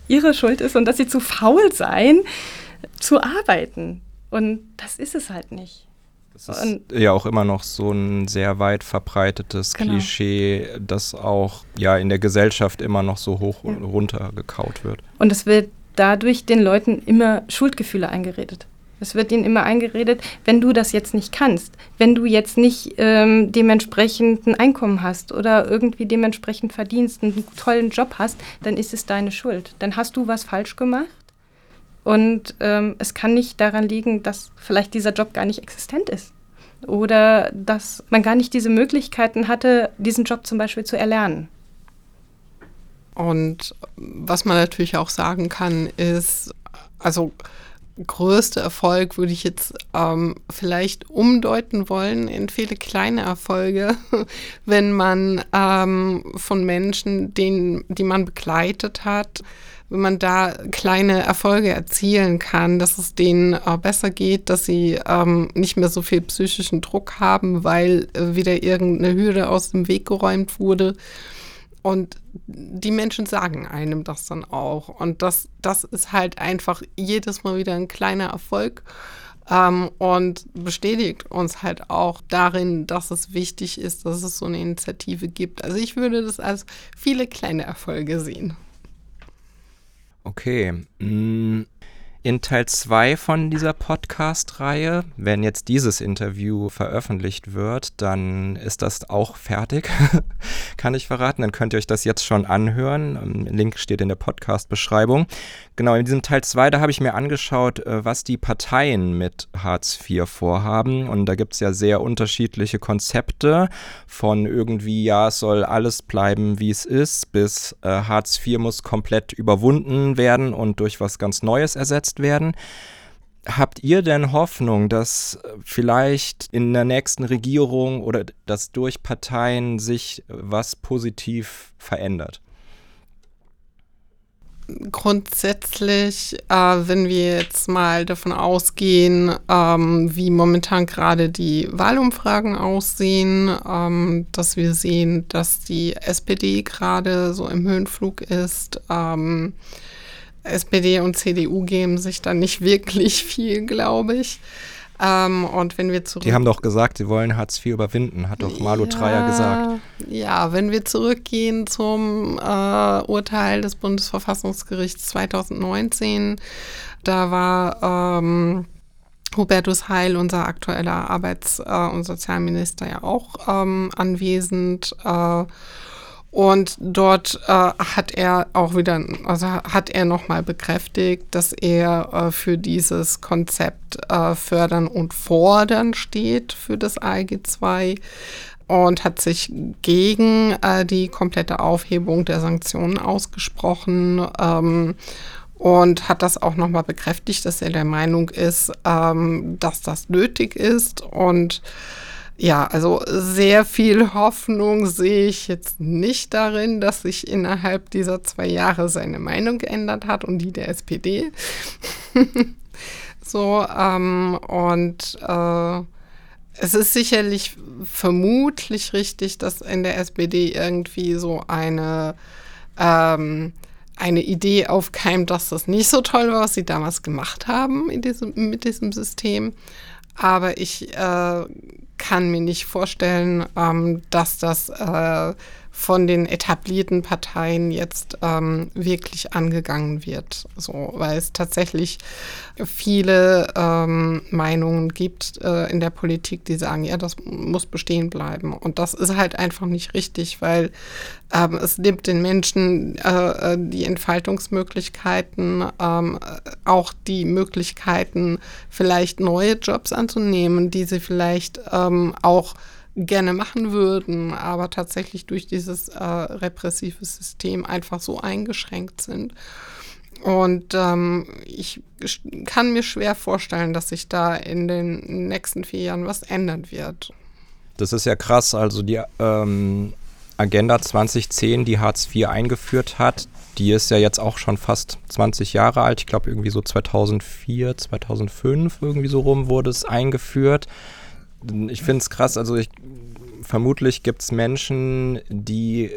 S1: ihre Schuld ist und dass sie zu faul seien, zu arbeiten. Und das ist es halt nicht.
S2: Das ist und, ja auch immer noch so ein sehr weit verbreitetes genau. Klischee, das auch ja in der Gesellschaft immer noch so hoch und ja. runter gekaut wird.
S1: Und es wird dadurch den Leuten immer Schuldgefühle eingeredet. Es wird ihnen immer eingeredet, wenn du das jetzt nicht kannst, wenn du jetzt nicht ähm, dementsprechend ein Einkommen hast oder irgendwie dementsprechend verdienst, einen tollen Job hast, dann ist es deine Schuld. Dann hast du was falsch gemacht. Und ähm, es kann nicht daran liegen, dass vielleicht dieser Job gar nicht existent ist. Oder dass man gar nicht diese Möglichkeiten hatte, diesen Job zum Beispiel zu erlernen.
S3: Und was man natürlich auch sagen kann, ist, also größte Erfolg würde ich jetzt ähm, vielleicht umdeuten wollen in viele kleine Erfolge, wenn man ähm, von Menschen, den, die man begleitet hat, wenn man da kleine Erfolge erzielen kann, dass es denen äh, besser geht, dass sie ähm, nicht mehr so viel psychischen Druck haben, weil äh, wieder irgendeine Hürde aus dem Weg geräumt wurde. Und die Menschen sagen einem das dann auch. Und das, das ist halt einfach jedes Mal wieder ein kleiner Erfolg. Ähm, und bestätigt uns halt auch darin, dass es wichtig ist, dass es so eine Initiative gibt. Also ich würde das als viele kleine Erfolge sehen.
S2: Okay. Mm, in Teil 2 von dieser Podcast-Reihe, wenn jetzt dieses Interview veröffentlicht wird, dann ist das auch fertig, kann ich verraten. Dann könnt ihr euch das jetzt schon anhören. Link steht in der Podcast-Beschreibung. Genau, in diesem Teil 2, da habe ich mir angeschaut, äh, was die Parteien mit Hartz IV vorhaben. Und da gibt es ja sehr unterschiedliche Konzepte von irgendwie, ja, es soll alles bleiben, wie es ist, bis äh, Hartz IV muss komplett überwunden werden und durch was ganz Neues ersetzt werden. Habt ihr denn Hoffnung, dass vielleicht in der nächsten Regierung oder dass durch Parteien sich was positiv verändert?
S3: grundsätzlich, äh, wenn wir jetzt mal davon ausgehen, ähm, wie momentan gerade die Wahlumfragen aussehen, ähm, dass wir sehen, dass die SPD gerade so im Höhenflug ist. Ähm, SPD und CDU geben sich da nicht wirklich viel, glaube ich. Ähm, und wenn wir zurück.
S2: Die haben doch gesagt, sie wollen Hartz IV überwinden, hat doch Malu ja, Dreyer gesagt.
S3: Ja, wenn wir zurückgehen zum äh, Urteil des Bundesverfassungsgerichts 2019, da war ähm, Hubertus Heil, unser aktueller Arbeits- äh, und Sozialminister, ja auch ähm, anwesend. Äh, und dort äh, hat er auch wieder, also hat er nochmal bekräftigt, dass er äh, für dieses Konzept äh, fördern und fordern steht für das ALG 2 und hat sich gegen äh, die komplette Aufhebung der Sanktionen ausgesprochen. Ähm, und hat das auch nochmal bekräftigt, dass er der Meinung ist, ähm, dass das nötig ist und ja, also sehr viel Hoffnung sehe ich jetzt nicht darin, dass sich innerhalb dieser zwei Jahre seine Meinung geändert hat und die der SPD. so, ähm, und äh, es ist sicherlich vermutlich richtig, dass in der SPD irgendwie so eine, ähm, eine Idee aufkeimt, dass das nicht so toll war, was sie damals gemacht haben diesem, mit diesem System. Aber ich äh, kann mir nicht vorstellen, ähm, dass das äh, von den etablierten Parteien jetzt ähm, wirklich angegangen wird. So, weil es tatsächlich viele ähm, Meinungen gibt äh, in der Politik, die sagen, ja, das muss bestehen bleiben. Und das ist halt einfach nicht richtig, weil ähm, es nimmt den Menschen äh, äh die Entfaltungsmöglichkeiten, ähm, auch die Möglichkeiten, vielleicht neue Jobs anzunehmen, die sie vielleicht ähm, auch gerne machen würden, aber tatsächlich durch dieses äh, repressive System einfach so eingeschränkt sind. Und ähm, ich kann mir schwer vorstellen, dass sich da in den nächsten vier Jahren was ändern wird.
S2: Das ist ja krass. Also die ähm, Agenda 2010, die Hartz IV eingeführt hat, die ist ja jetzt auch schon fast 20 Jahre alt. Ich glaube, irgendwie so 2004, 2005 irgendwie so rum wurde es eingeführt ich finde es krass, also ich, vermutlich gibt es Menschen, die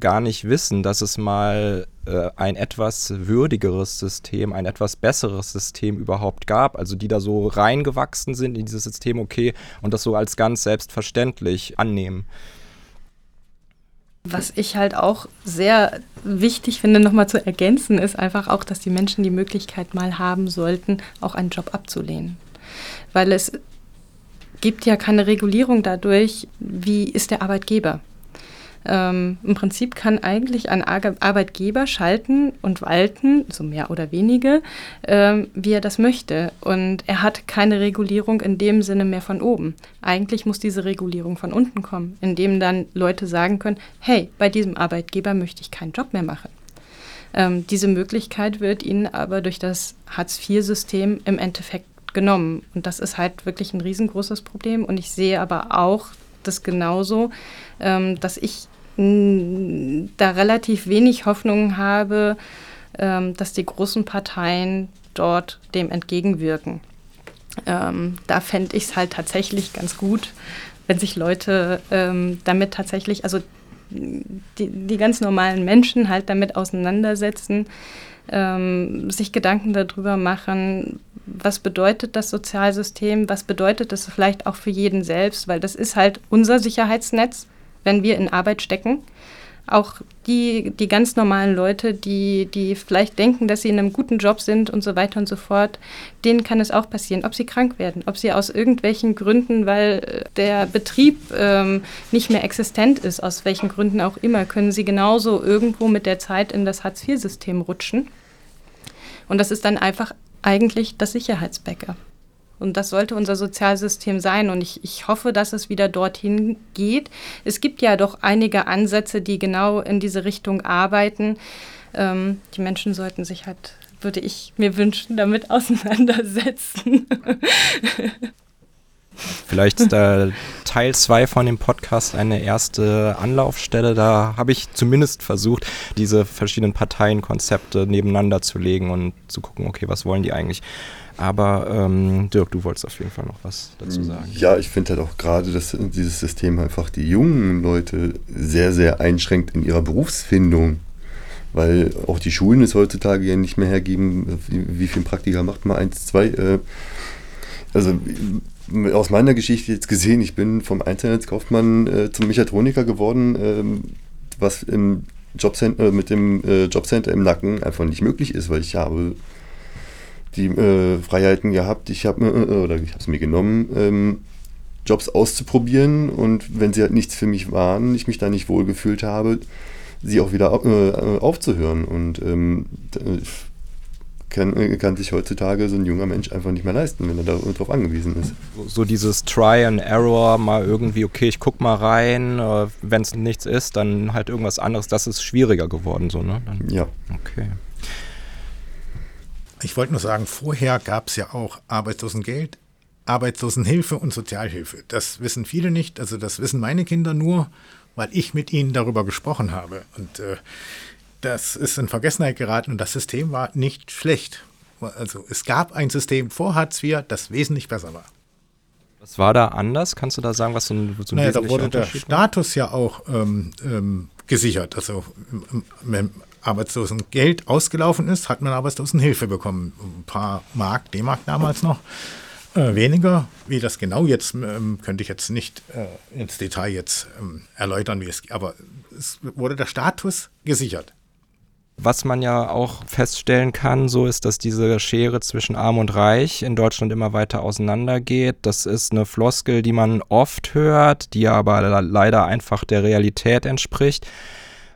S2: gar nicht wissen, dass es mal äh, ein etwas würdigeres System, ein etwas besseres System überhaupt gab. Also die da so reingewachsen sind in dieses System, okay, und das so als ganz selbstverständlich annehmen.
S1: Was ich halt auch sehr wichtig finde, nochmal zu ergänzen, ist einfach auch, dass die Menschen die Möglichkeit mal haben sollten, auch einen Job abzulehnen. Weil es gibt ja keine Regulierung dadurch, wie ist der Arbeitgeber. Ähm, Im Prinzip kann eigentlich ein Arbeitgeber schalten und walten, so mehr oder weniger, ähm, wie er das möchte. Und er hat keine Regulierung in dem Sinne mehr von oben. Eigentlich muss diese Regulierung von unten kommen, indem dann Leute sagen können, hey, bei diesem Arbeitgeber möchte ich keinen Job mehr machen. Ähm, diese Möglichkeit wird ihnen aber durch das Hartz-IV-System im Endeffekt genommen. Und das ist halt wirklich ein riesengroßes Problem. Und ich sehe aber auch das genauso, ähm, dass ich da relativ wenig Hoffnung habe, ähm, dass die großen Parteien dort dem entgegenwirken. Ähm, da fände ich es halt tatsächlich ganz gut, wenn sich Leute ähm, damit tatsächlich, also die, die ganz normalen Menschen halt damit auseinandersetzen, ähm, sich Gedanken darüber machen, was bedeutet das Sozialsystem, was bedeutet das vielleicht auch für jeden selbst, weil das ist halt unser Sicherheitsnetz, wenn wir in Arbeit stecken. Auch die, die ganz normalen Leute, die, die vielleicht denken, dass sie in einem guten Job sind und so weiter und so fort, denen kann es auch passieren, ob sie krank werden, ob sie aus irgendwelchen Gründen, weil der Betrieb ähm, nicht mehr existent ist, aus welchen Gründen auch immer, können sie genauso irgendwo mit der Zeit in das Hartz-IV-System rutschen. Und das ist dann einfach eigentlich das Sicherheitsbäcker. Und das sollte unser Sozialsystem sein. Und ich, ich hoffe, dass es wieder dorthin geht. Es gibt ja doch einige Ansätze, die genau in diese Richtung arbeiten. Ähm, die Menschen sollten sich halt, würde ich mir wünschen, damit auseinandersetzen.
S2: Vielleicht ist da Teil 2 von dem Podcast eine erste Anlaufstelle. Da habe ich zumindest versucht, diese verschiedenen Parteienkonzepte nebeneinander zu legen und zu gucken, okay, was wollen die eigentlich? Aber ähm, Dirk, du wolltest auf jeden Fall noch was dazu sagen.
S4: Ja, ich finde halt auch gerade, dass dieses System einfach die jungen Leute sehr, sehr einschränkt in ihrer Berufsfindung. Weil auch die Schulen es heutzutage ja nicht mehr hergeben, wie, wie viel Praktika macht man? Eins, zwei. Äh, also aus meiner Geschichte jetzt gesehen, ich bin vom Einzelhandelskaufmann äh, zum Mechatroniker geworden, äh, was im Jobcenter, äh, mit dem äh, Jobcenter im Nacken einfach nicht möglich ist, weil ich habe die äh, Freiheiten gehabt. Ich habe äh, oder ich habe es mir genommen, ähm, Jobs auszuprobieren und wenn sie halt nichts für mich waren, ich mich da nicht wohlgefühlt habe, sie auch wieder äh, aufzuhören. Und ähm, kann, äh, kann, sich heutzutage so ein junger Mensch einfach nicht mehr leisten, wenn er darauf angewiesen ist.
S2: So dieses Try and Error, mal irgendwie, okay, ich guck mal rein, äh, wenn es nichts ist, dann halt irgendwas anderes, das ist schwieriger geworden, so, ne? Dann,
S4: ja.
S2: Okay.
S5: Ich wollte nur sagen, vorher gab es ja auch Arbeitslosengeld, Arbeitslosenhilfe und Sozialhilfe. Das wissen viele nicht, also das wissen meine Kinder nur, weil ich mit ihnen darüber gesprochen habe. Und äh, das ist in Vergessenheit geraten und das System war nicht schlecht. Also es gab ein System vor Hartz IV, das wesentlich besser war.
S2: Was war da anders? Kannst du da sagen, was so ein, so ein
S5: naja, da wurde der Status ja auch ähm, ähm, gesichert. Also Arbeitslosengeld ausgelaufen ist, hat man Arbeitslosenhilfe bekommen. Ein paar Mark, D-Mark damals noch. Äh, weniger. Wie das genau jetzt, ähm, könnte ich jetzt nicht äh, ins Detail jetzt ähm, erläutern, wie es, aber es wurde der Status gesichert.
S2: Was man ja auch feststellen kann, so ist, dass diese Schere zwischen Arm und Reich in Deutschland immer weiter auseinandergeht. Das ist eine Floskel, die man oft hört, die aber leider einfach der Realität entspricht.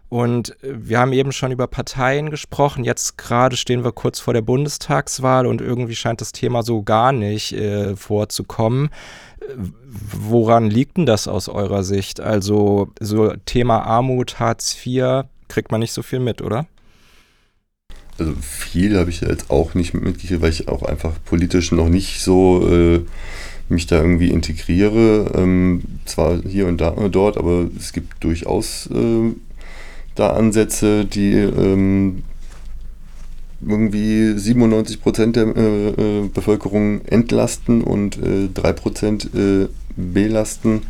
S2: Und wir haben eben schon über Parteien gesprochen. Jetzt gerade stehen wir kurz vor der Bundestagswahl und irgendwie scheint das Thema so gar nicht äh, vorzukommen. Woran liegt denn das aus eurer Sicht? Also so Thema Armut, Hartz IV, kriegt man nicht so viel mit, oder?
S4: Also viel habe ich jetzt auch nicht mitgekriegt, weil ich auch einfach politisch noch nicht so äh, mich da irgendwie integriere. Ähm, zwar hier und da und dort, aber es gibt durchaus äh, da Ansätze, die ähm, irgendwie 97 Prozent der äh, äh, Bevölkerung entlasten und äh, 3 Prozent äh, belasten.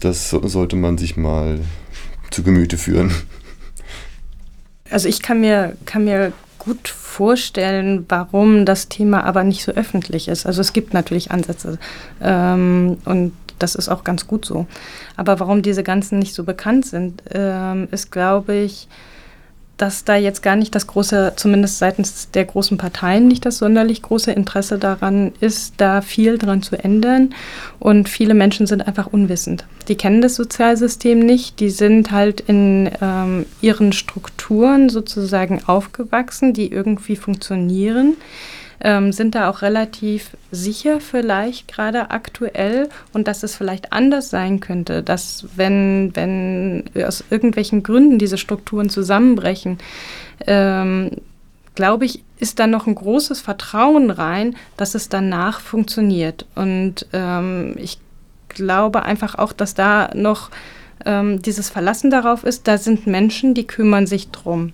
S4: Das sollte man sich mal zu Gemüte führen.
S1: Also ich kann mir, kann mir gut vorstellen, warum das Thema aber nicht so öffentlich ist. Also es gibt natürlich Ansätze ähm, und das ist auch ganz gut so. Aber warum diese ganzen nicht so bekannt sind, ähm, ist, glaube ich, dass da jetzt gar nicht das große, zumindest seitens der großen Parteien, nicht das sonderlich große Interesse daran ist, da viel dran zu ändern. Und viele Menschen sind einfach unwissend. Die kennen das Sozialsystem nicht, die sind halt in ähm, ihren Strukturen sozusagen aufgewachsen, die irgendwie funktionieren ähm, sind da auch relativ sicher vielleicht gerade aktuell und dass es vielleicht anders sein könnte, dass wenn, wenn aus irgendwelchen Gründen diese Strukturen zusammenbrechen, ähm, glaube ich, ist da noch ein großes Vertrauen rein, dass es danach funktioniert. Und ähm, ich glaube einfach auch, dass da noch ähm, dieses Verlassen darauf ist, da sind Menschen, die kümmern sich drum.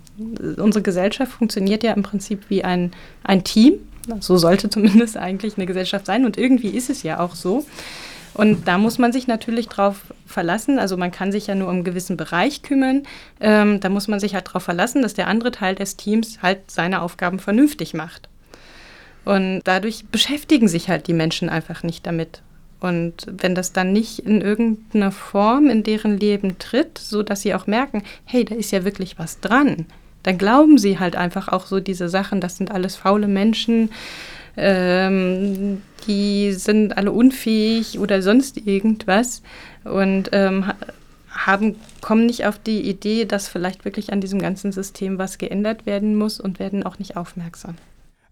S1: Unsere Gesellschaft funktioniert ja im Prinzip wie ein, ein Team. So sollte zumindest eigentlich eine Gesellschaft sein und irgendwie ist es ja auch so. Und da muss man sich natürlich drauf verlassen. Also man kann sich ja nur um einen gewissen Bereich kümmern. Ähm, da muss man sich halt darauf verlassen, dass der andere Teil des Teams halt seine Aufgaben vernünftig macht. Und dadurch beschäftigen sich halt die Menschen einfach nicht damit. Und wenn das dann nicht in irgendeiner Form in deren Leben tritt, so dass sie auch merken, hey, da ist ja wirklich was dran, dann glauben sie halt einfach auch so diese Sachen, das sind alles faule Menschen, ähm, die sind alle unfähig oder sonst irgendwas und ähm, haben, kommen nicht auf die Idee, dass vielleicht wirklich an diesem ganzen System was geändert werden muss und werden auch nicht aufmerksam.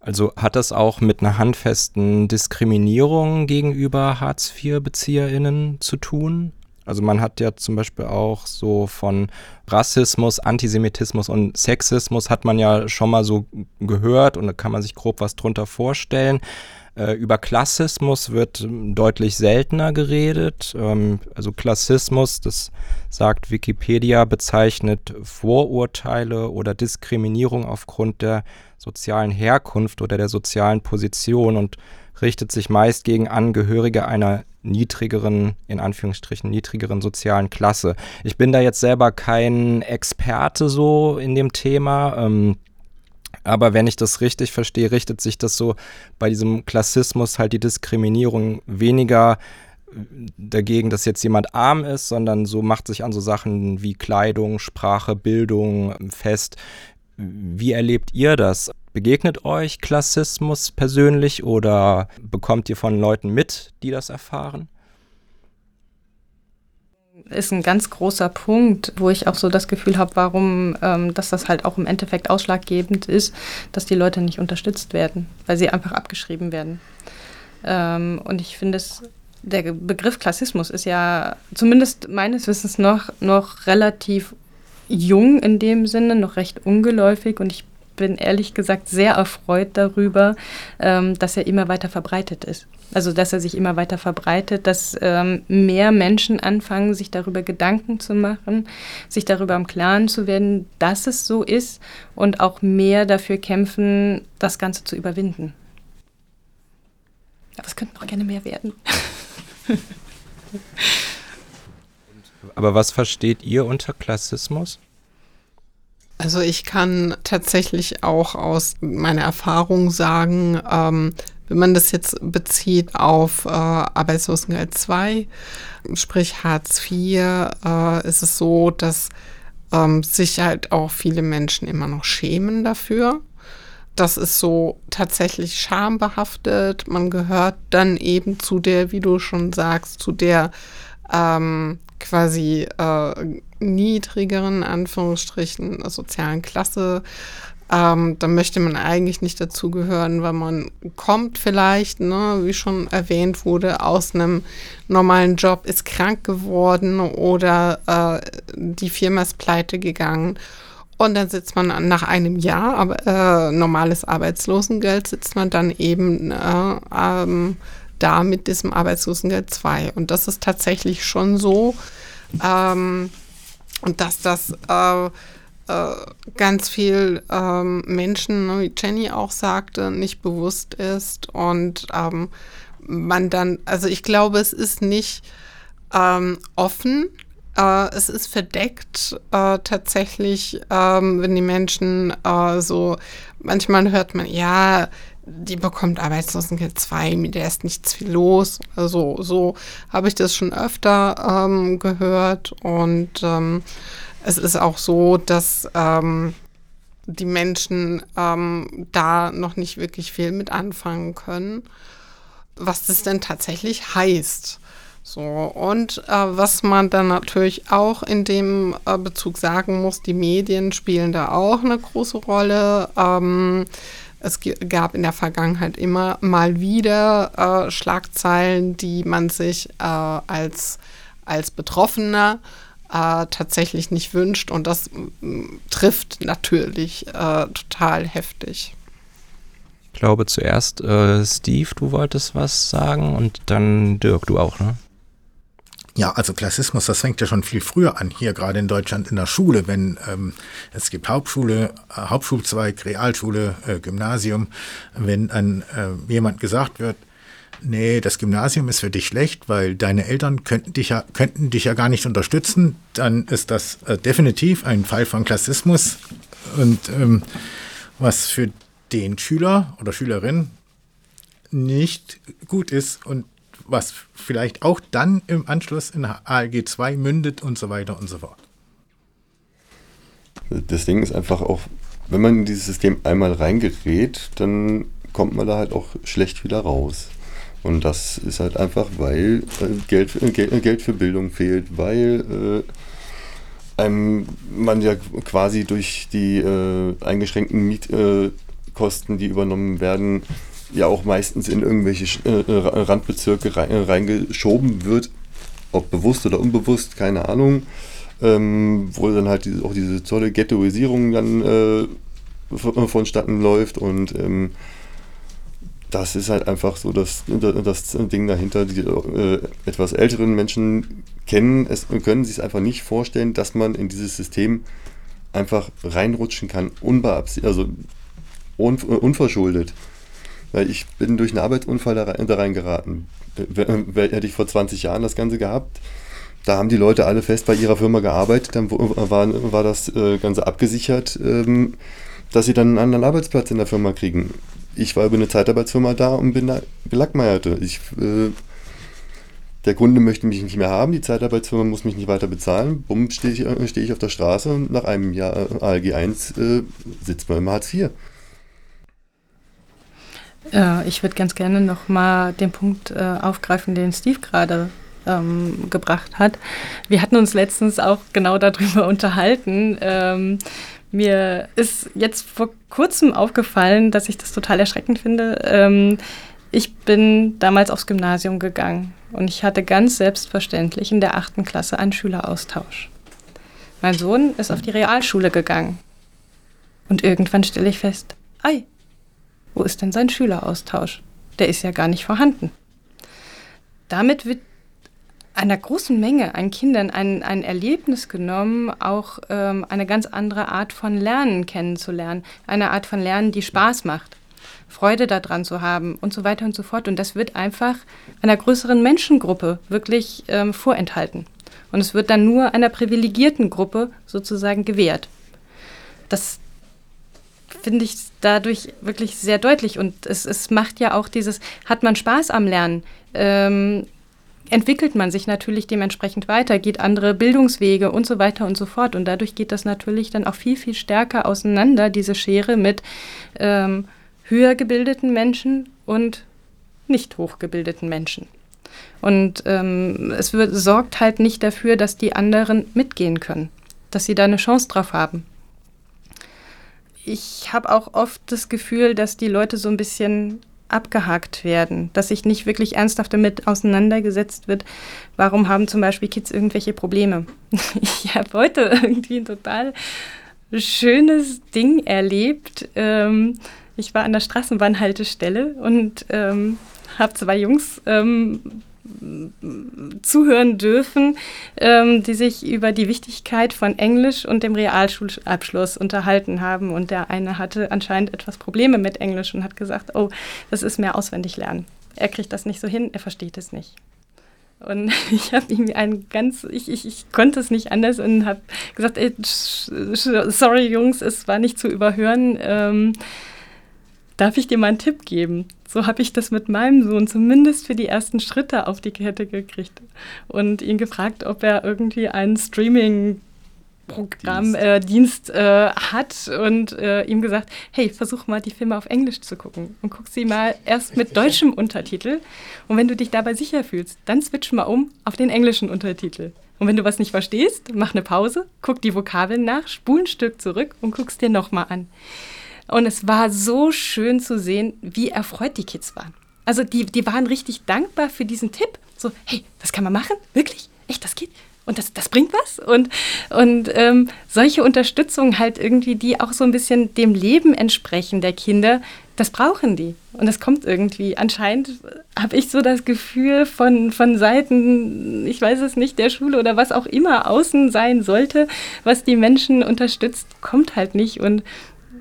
S2: Also hat das auch mit einer handfesten Diskriminierung gegenüber Hartz-IV-BezieherInnen zu tun? Also man hat ja zum Beispiel auch so von Rassismus, Antisemitismus und Sexismus hat man ja schon mal so gehört und da kann man sich grob was drunter vorstellen. Äh, über Klassismus wird deutlich seltener geredet. Ähm, also Klassismus, das sagt Wikipedia, bezeichnet Vorurteile oder Diskriminierung aufgrund der sozialen Herkunft oder der sozialen Position und richtet sich meist gegen Angehörige einer niedrigeren, in Anführungsstrichen, niedrigeren sozialen Klasse. Ich bin da jetzt selber kein Experte so in dem Thema. Ähm, aber wenn ich das richtig verstehe, richtet sich das so bei diesem Klassismus halt die Diskriminierung weniger äh, dagegen, dass jetzt jemand arm ist, sondern so macht sich an so Sachen wie Kleidung, Sprache, Bildung fest. Wie erlebt ihr das? Begegnet euch Klassismus persönlich oder bekommt ihr von Leuten mit, die das erfahren?
S1: Ist ein ganz großer Punkt, wo ich auch so das Gefühl habe, warum, ähm, dass das halt auch im Endeffekt ausschlaggebend ist, dass die Leute nicht unterstützt werden, weil sie einfach abgeschrieben werden. Ähm, und ich finde es der Begriff Klassismus ist ja zumindest meines Wissens noch, noch relativ jung in dem Sinne, noch recht ungeläufig und ich bin ehrlich gesagt sehr erfreut darüber, ähm, dass er immer weiter verbreitet ist. Also dass er sich immer weiter verbreitet, dass ähm, mehr Menschen anfangen, sich darüber Gedanken zu machen, sich darüber im Klaren zu werden, dass es so ist und auch mehr dafür kämpfen, das Ganze zu überwinden. Aber es könnten auch gerne mehr werden.
S2: Aber was versteht ihr unter Klassismus?
S3: Also ich kann tatsächlich auch aus meiner Erfahrung sagen, ähm, wenn man das jetzt bezieht auf äh, Arbeitslosengeld 2, sprich Hartz IV, äh, ist es so, dass ähm, sich halt auch viele Menschen immer noch schämen dafür. Das ist so tatsächlich schambehaftet. Man gehört dann eben zu der, wie du schon sagst, zu der ähm, quasi äh, niedrigeren, Anführungsstrichen, sozialen Klasse. Ähm, da möchte man eigentlich nicht dazugehören, weil man kommt vielleicht, ne, wie schon erwähnt wurde, aus einem normalen Job, ist krank geworden oder äh, die Firma ist pleite gegangen. Und dann sitzt man nach einem Jahr, aber äh, normales Arbeitslosengeld, sitzt man dann eben äh, ähm, da mit diesem Arbeitslosengeld 2. Und das ist tatsächlich schon so. Ähm, und dass das äh, äh, ganz viel ähm, Menschen, ne, wie Jenny auch sagte, nicht bewusst ist und ähm, man dann, also ich glaube, es ist nicht ähm, offen, äh, es ist verdeckt äh, tatsächlich, ähm, wenn die Menschen äh, so, manchmal hört man, ja, die bekommt Arbeitslosengeld 2, mit der ist nichts viel los. Also so habe ich das schon öfter ähm, gehört und ähm, es ist auch so, dass ähm, die Menschen ähm, da noch nicht wirklich viel mit anfangen können, was das denn tatsächlich heißt. So, und äh, was man dann natürlich auch in dem äh, Bezug sagen muss, die Medien spielen da auch eine große Rolle. Ähm, es gab in der Vergangenheit immer mal wieder äh, Schlagzeilen, die man sich äh, als, als Betroffener äh, tatsächlich nicht wünscht. Und das trifft natürlich äh, total heftig.
S2: Ich glaube zuerst, äh, Steve, du wolltest was sagen und dann Dirk, du auch, ne?
S5: Ja, also Klassismus, das fängt ja schon viel früher an, hier gerade in Deutschland in der Schule, wenn ähm, es gibt Hauptschule, äh, Hauptschulzweig, Realschule, äh, Gymnasium, wenn an äh, jemand gesagt wird, nee, das Gymnasium ist für dich schlecht, weil deine Eltern könnten dich ja, könnten dich ja gar nicht unterstützen, dann ist das äh, definitiv ein Fall von Klassismus. Und ähm, was für den Schüler oder Schülerin nicht gut ist und was vielleicht auch dann im Anschluss in ALG 2 mündet und so weiter und so fort.
S4: Das Ding ist einfach auch, wenn man in dieses System einmal reingerät, dann kommt man da halt auch schlecht wieder raus. Und das ist halt einfach, weil äh, Geld, äh, Geld für Bildung fehlt, weil äh, einem man ja quasi durch die äh, eingeschränkten Mietkosten, die übernommen werden, ja auch meistens in irgendwelche äh, Randbezirke rein, reingeschoben wird, ob bewusst oder unbewusst, keine Ahnung. Ähm, wo dann halt diese, auch diese tolle Ghettoisierung dann äh, vonstatten läuft und ähm, das ist halt einfach so das, das Ding dahinter. Die äh, etwas älteren Menschen kennen es können sich es einfach nicht vorstellen, dass man in dieses System einfach reinrutschen kann, unbeabsichtigt, also un, unverschuldet. Weil ich bin durch einen Arbeitsunfall da, rein, da reingeraten. Hätte ich vor 20 Jahren das Ganze gehabt, da haben die Leute alle fest bei ihrer Firma gearbeitet, dann war, war das äh, Ganze abgesichert, ähm, dass sie dann einen anderen Arbeitsplatz in der Firma kriegen. Ich war über eine Zeitarbeitsfirma da und bin da gelackmeierte. Ich, äh, der Kunde möchte mich nicht mehr haben, die Zeitarbeitsfirma muss mich nicht weiter bezahlen. Bumm, stehe ich, äh, steh ich auf der Straße und nach einem Jahr ALG 1 äh, sitzt man im Hartz IV.
S1: Äh, ich würde ganz gerne nochmal den Punkt äh, aufgreifen, den Steve gerade ähm, gebracht hat. Wir hatten uns letztens auch genau darüber unterhalten. Ähm, mir ist jetzt vor kurzem aufgefallen, dass ich das total erschreckend finde. Ähm, ich bin damals aufs Gymnasium gegangen und ich hatte ganz selbstverständlich in der achten Klasse einen Schüleraustausch. Mein Sohn ist auf die Realschule gegangen. Und irgendwann stelle ich fest, ei, wo ist denn sein Schüleraustausch? Der ist ja gar nicht vorhanden. Damit wird einer großen Menge an Kindern ein, ein Erlebnis genommen, auch ähm, eine ganz andere Art von Lernen kennenzulernen. Eine Art von Lernen, die Spaß macht, Freude daran zu haben und so weiter und so fort. Und das wird einfach einer größeren Menschengruppe wirklich ähm, vorenthalten. Und es wird dann nur einer privilegierten Gruppe sozusagen gewährt. Das, finde ich dadurch wirklich sehr deutlich. Und es, es macht ja auch dieses, hat man Spaß am Lernen, ähm, entwickelt man sich natürlich dementsprechend weiter, geht andere Bildungswege und so weiter und so fort. Und dadurch geht das natürlich dann auch viel, viel stärker auseinander, diese Schere mit ähm, höher gebildeten Menschen und nicht hochgebildeten Menschen. Und ähm, es wird, sorgt halt nicht dafür, dass die anderen mitgehen können, dass sie da eine Chance drauf haben ich habe auch oft das Gefühl, dass die Leute so ein bisschen abgehakt werden, dass sich nicht wirklich ernsthaft damit auseinandergesetzt wird, warum haben zum Beispiel Kids irgendwelche Probleme. Ich habe heute irgendwie ein total schönes Ding erlebt. Ähm, ich war an der Straßenbahnhaltestelle und ähm, habe zwei Jungs ähm, zuhören dürfen, ähm, die sich über die Wichtigkeit von Englisch und dem Realschulabschluss unterhalten haben. Und der eine hatte anscheinend etwas Probleme mit Englisch und hat gesagt, oh, das ist mehr auswendig lernen. Er kriegt das nicht so hin, er versteht es nicht. Und ich habe ihm einen ganz, ich, ich, ich konnte es nicht anders und habe gesagt, ey, sorry Jungs, es war nicht zu überhören. Ähm, darf ich dir mal einen Tipp geben? So habe ich das mit meinem Sohn zumindest für die ersten Schritte auf die Kette gekriegt und ihn gefragt, ob er irgendwie einen Streaming Programmdienst äh, äh, hat und äh, ihm gesagt, hey, versuch mal die Filme auf Englisch zu gucken und guck sie mal erst mit deutschem Untertitel und wenn du dich dabei sicher fühlst, dann switch mal um auf den englischen Untertitel. Und wenn du was nicht verstehst, mach eine Pause, guck die Vokabeln nach, spul ein Stück zurück und guck's dir nochmal an. Und es war so schön zu sehen, wie erfreut die Kids waren. Also die, die waren richtig dankbar für diesen Tipp. So, hey, das kann man machen? Wirklich? Echt, das geht? Und das, das bringt was? Und, und ähm, solche Unterstützung halt irgendwie, die auch so ein bisschen dem Leben entsprechen der Kinder, das brauchen die. Und das kommt irgendwie. Anscheinend habe ich so das Gefühl von, von Seiten, ich weiß es nicht, der Schule oder was auch immer außen sein sollte, was die Menschen unterstützt, kommt halt nicht. Und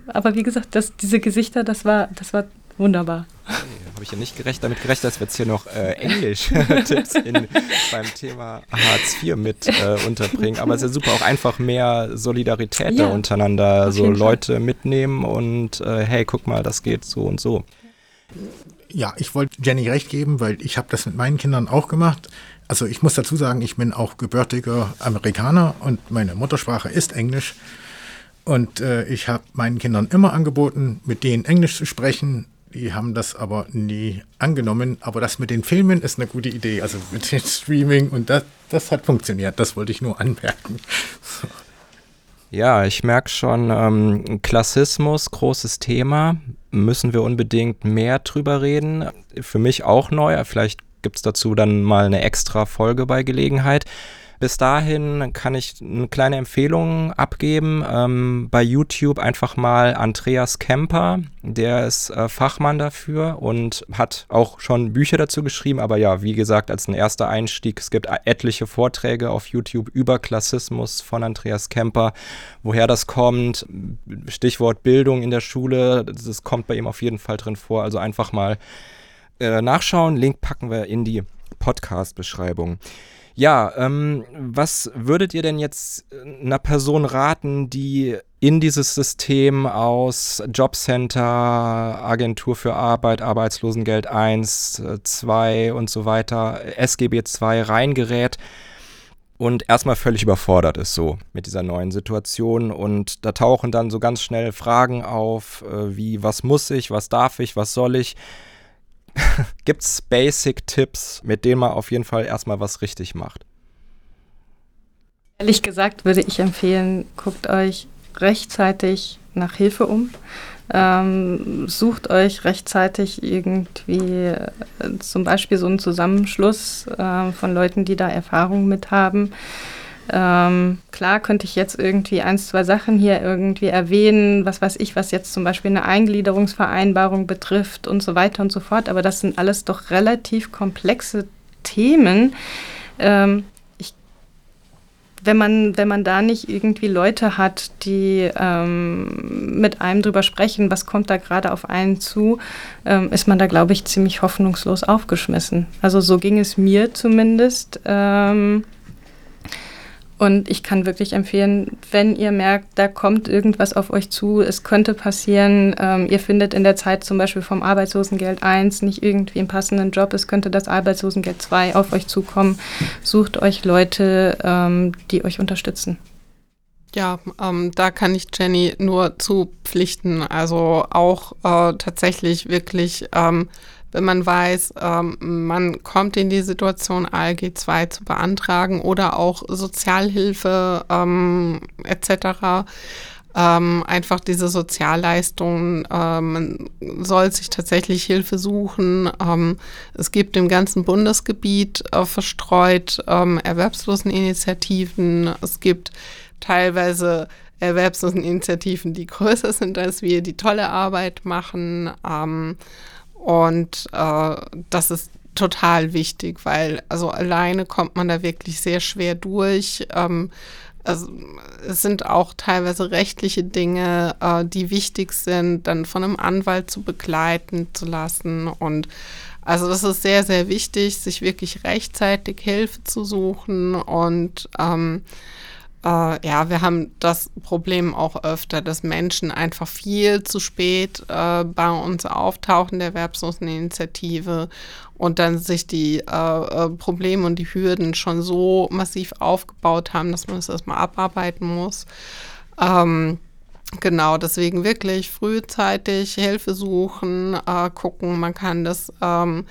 S1: aber wie gesagt, das, diese Gesichter, das war, das war wunderbar.
S2: Hey, Habe ich ja nicht gerecht, damit gerechnet, dass wir jetzt hier noch äh, Englisch-Tipps beim Thema Hartz IV mit äh, unterbringen. Aber es ist ja super, auch einfach mehr Solidarität ja, da untereinander. So Leute Fall. mitnehmen und äh, hey, guck mal, das geht so und so.
S5: Ja, ich wollte Jenny recht geben, weil ich habe das mit meinen Kindern auch gemacht. Also ich muss dazu sagen, ich bin auch gebürtiger Amerikaner und meine Muttersprache ist Englisch. Und äh, ich habe meinen Kindern immer angeboten, mit denen Englisch zu sprechen. Die haben das aber nie angenommen. Aber das mit den Filmen ist eine gute Idee. Also mit dem Streaming und das, das hat funktioniert. Das wollte ich nur anmerken.
S2: Ja, ich merke schon, ähm, Klassismus, großes Thema. Müssen wir unbedingt mehr drüber reden. Für mich auch neu. Vielleicht gibt es dazu dann mal eine extra Folge bei Gelegenheit. Bis dahin kann ich eine kleine Empfehlung abgeben. Ähm, bei YouTube einfach mal Andreas Kemper. Der ist äh, Fachmann dafür und hat auch schon Bücher dazu geschrieben. Aber ja, wie gesagt, als ein erster Einstieg, es gibt etliche Vorträge auf YouTube über Klassismus von Andreas Kemper. Woher das kommt, Stichwort Bildung in der Schule, das kommt bei ihm auf jeden Fall drin vor. Also einfach mal äh, nachschauen. Link packen wir in die Podcast-Beschreibung. Ja, ähm, was würdet ihr denn jetzt äh, einer Person raten, die in dieses System aus Jobcenter, Agentur für Arbeit, Arbeitslosengeld 1, 2 äh, und so weiter, SGB 2 reingerät und erstmal völlig überfordert ist so mit dieser neuen Situation und da tauchen dann so ganz schnell Fragen auf, äh, wie was muss ich, was darf ich, was soll ich? Gibt es Basic-Tipps, mit denen man auf jeden Fall erstmal was richtig macht?
S1: Ehrlich gesagt würde ich empfehlen, guckt euch rechtzeitig nach Hilfe um. Ähm, sucht euch rechtzeitig irgendwie äh, zum Beispiel so einen Zusammenschluss äh, von Leuten, die da Erfahrung mit haben. Ähm, klar könnte ich jetzt irgendwie ein, zwei Sachen hier irgendwie erwähnen, was weiß ich, was jetzt zum Beispiel eine Eingliederungsvereinbarung betrifft und so weiter und so fort, aber das sind alles doch relativ komplexe Themen. Ähm, ich, wenn, man, wenn man da nicht irgendwie Leute hat, die ähm, mit einem drüber sprechen, was kommt da gerade auf einen zu, ähm, ist man da, glaube ich, ziemlich hoffnungslos aufgeschmissen. Also so ging es mir zumindest. Und ich kann wirklich empfehlen, wenn ihr merkt, da kommt irgendwas auf euch zu, es könnte passieren, ähm, ihr findet in der Zeit zum Beispiel vom Arbeitslosengeld 1 nicht irgendwie einen passenden Job, es könnte das Arbeitslosengeld 2 auf euch zukommen, sucht euch Leute, ähm, die euch unterstützen.
S3: Ja, ähm, da kann ich Jenny nur zu pflichten. Also auch äh, tatsächlich wirklich ähm, wenn man weiß, ähm, man kommt in die Situation, ALG 2 zu beantragen oder auch Sozialhilfe ähm, etc. Ähm, einfach diese Sozialleistungen, äh, man soll sich tatsächlich Hilfe suchen. Ähm, es gibt im ganzen Bundesgebiet äh, verstreut ähm, Erwerbsloseninitiativen. Es gibt teilweise Erwerbsloseninitiativen, die größer sind als wir, die tolle Arbeit machen. Ähm, und äh, das ist total wichtig, weil also alleine kommt man da wirklich sehr schwer durch. Ähm, also, es sind auch teilweise rechtliche Dinge, äh, die wichtig sind, dann von einem Anwalt zu begleiten zu lassen. Und also das ist sehr, sehr wichtig, sich wirklich rechtzeitig Hilfe zu suchen und ähm, äh, ja, wir haben das Problem auch öfter, dass Menschen einfach viel zu spät äh, bei uns auftauchen, der Erwerbsloseninitiative, und dann sich die äh, äh, Probleme und die Hürden schon so massiv aufgebaut haben, dass man es das erstmal abarbeiten muss. Ähm, Genau, deswegen wirklich frühzeitig Hilfe suchen, äh, gucken, man kann das ähm,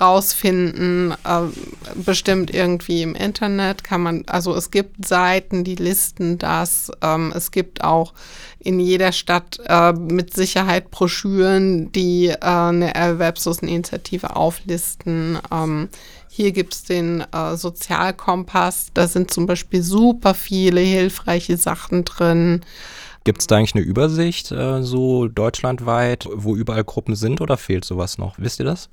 S3: rausfinden, äh, bestimmt irgendwie im Internet kann man, also es gibt Seiten, die listen das. Ähm, es gibt auch in jeder Stadt äh, mit Sicherheit Broschüren, die äh, eine Erwerbsloseninitiative auflisten. Ähm, hier gibt es den äh, Sozialkompass, da sind zum Beispiel super viele hilfreiche Sachen drin.
S2: Gibt es da eigentlich eine Übersicht, äh, so deutschlandweit, wo überall Gruppen sind oder fehlt sowas noch? Wisst ihr das?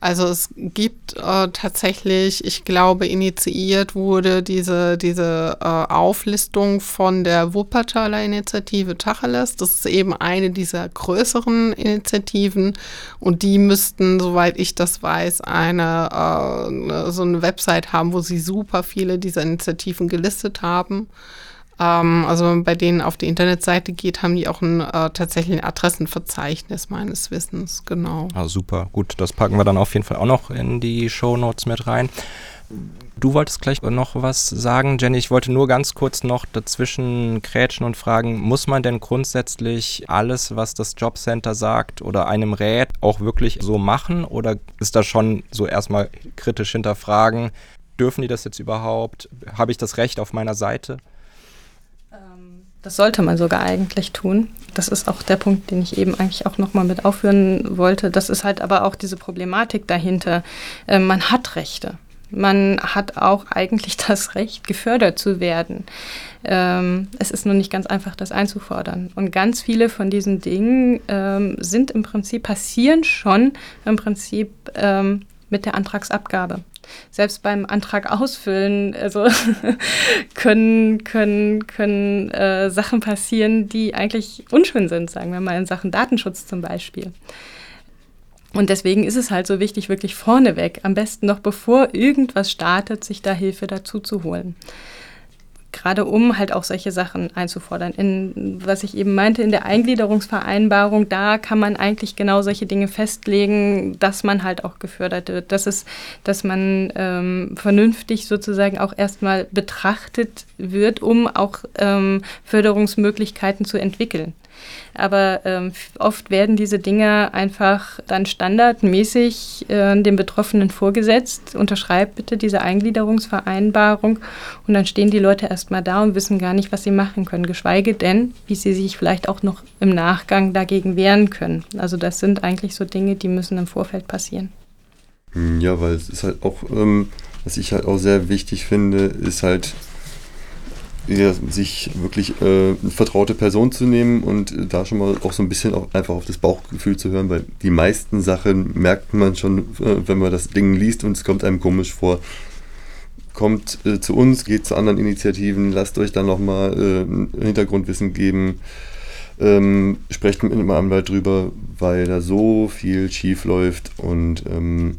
S3: Also es gibt äh, tatsächlich, ich glaube, initiiert wurde diese, diese äh, Auflistung von der Wuppertaler Initiative Tacheles. Das ist eben eine dieser größeren Initiativen und die müssten, soweit ich das weiß, eine, äh, so eine Website haben, wo sie super viele dieser Initiativen gelistet haben. Ähm, also wenn man bei denen auf die Internetseite geht, haben die auch ein äh, tatsächlich Adressenverzeichnis meines Wissens, genau.
S2: Ah, super, gut, das packen wir dann auf jeden Fall auch noch in die Show Notes mit rein. Du wolltest gleich noch was sagen, Jenny. Ich wollte nur ganz kurz noch dazwischen krätschen und fragen, muss man denn grundsätzlich alles, was das Jobcenter sagt oder einem rät, auch wirklich so machen? Oder ist da schon so erstmal kritisch hinterfragen, dürfen die das jetzt überhaupt? Habe ich das Recht auf meiner Seite?
S1: Das sollte man sogar eigentlich tun. Das ist auch der Punkt, den ich eben eigentlich auch nochmal mit aufführen wollte. Das ist halt aber auch diese Problematik dahinter. Äh, man hat Rechte. Man hat auch eigentlich das Recht, gefördert zu werden. Ähm, es ist nur nicht ganz einfach, das einzufordern. Und ganz viele von diesen Dingen ähm, sind im Prinzip, passieren schon im Prinzip ähm, mit der Antragsabgabe selbst beim Antrag ausfüllen, also können, können, können äh, Sachen passieren, die eigentlich unschön sind, sagen wir mal in Sachen Datenschutz zum Beispiel. Und deswegen ist es halt so wichtig, wirklich vorneweg, am besten noch bevor irgendwas startet, sich da Hilfe dazu zu holen gerade um halt auch solche Sachen einzufordern. In, was ich eben meinte, in der Eingliederungsvereinbarung, da kann man eigentlich genau solche Dinge festlegen, dass man halt auch gefördert wird, dass, es, dass man ähm, vernünftig sozusagen auch erstmal betrachtet wird, um auch ähm, Förderungsmöglichkeiten zu entwickeln. Aber ähm, oft werden diese Dinge einfach dann standardmäßig äh, dem Betroffenen vorgesetzt. Unterschreibt bitte diese Eingliederungsvereinbarung. Und dann stehen die Leute erstmal da und wissen gar nicht, was sie machen können. Geschweige denn, wie sie sich vielleicht auch noch im Nachgang dagegen wehren können. Also das sind eigentlich so Dinge, die müssen im Vorfeld passieren.
S4: Hm, ja, weil es ist halt auch, ähm, was ich halt auch sehr wichtig finde, ist halt ja, sich wirklich äh, eine vertraute Person zu nehmen und äh, da schon mal auch so ein bisschen auch einfach auf das Bauchgefühl zu hören, weil die meisten Sachen merkt man schon, äh, wenn man das Ding liest und es kommt einem komisch vor. Kommt äh, zu uns, geht zu anderen Initiativen, lasst euch dann nochmal äh, Hintergrundwissen geben. Ähm, sprecht mit einem Anwalt drüber, weil da so viel schief läuft und ähm,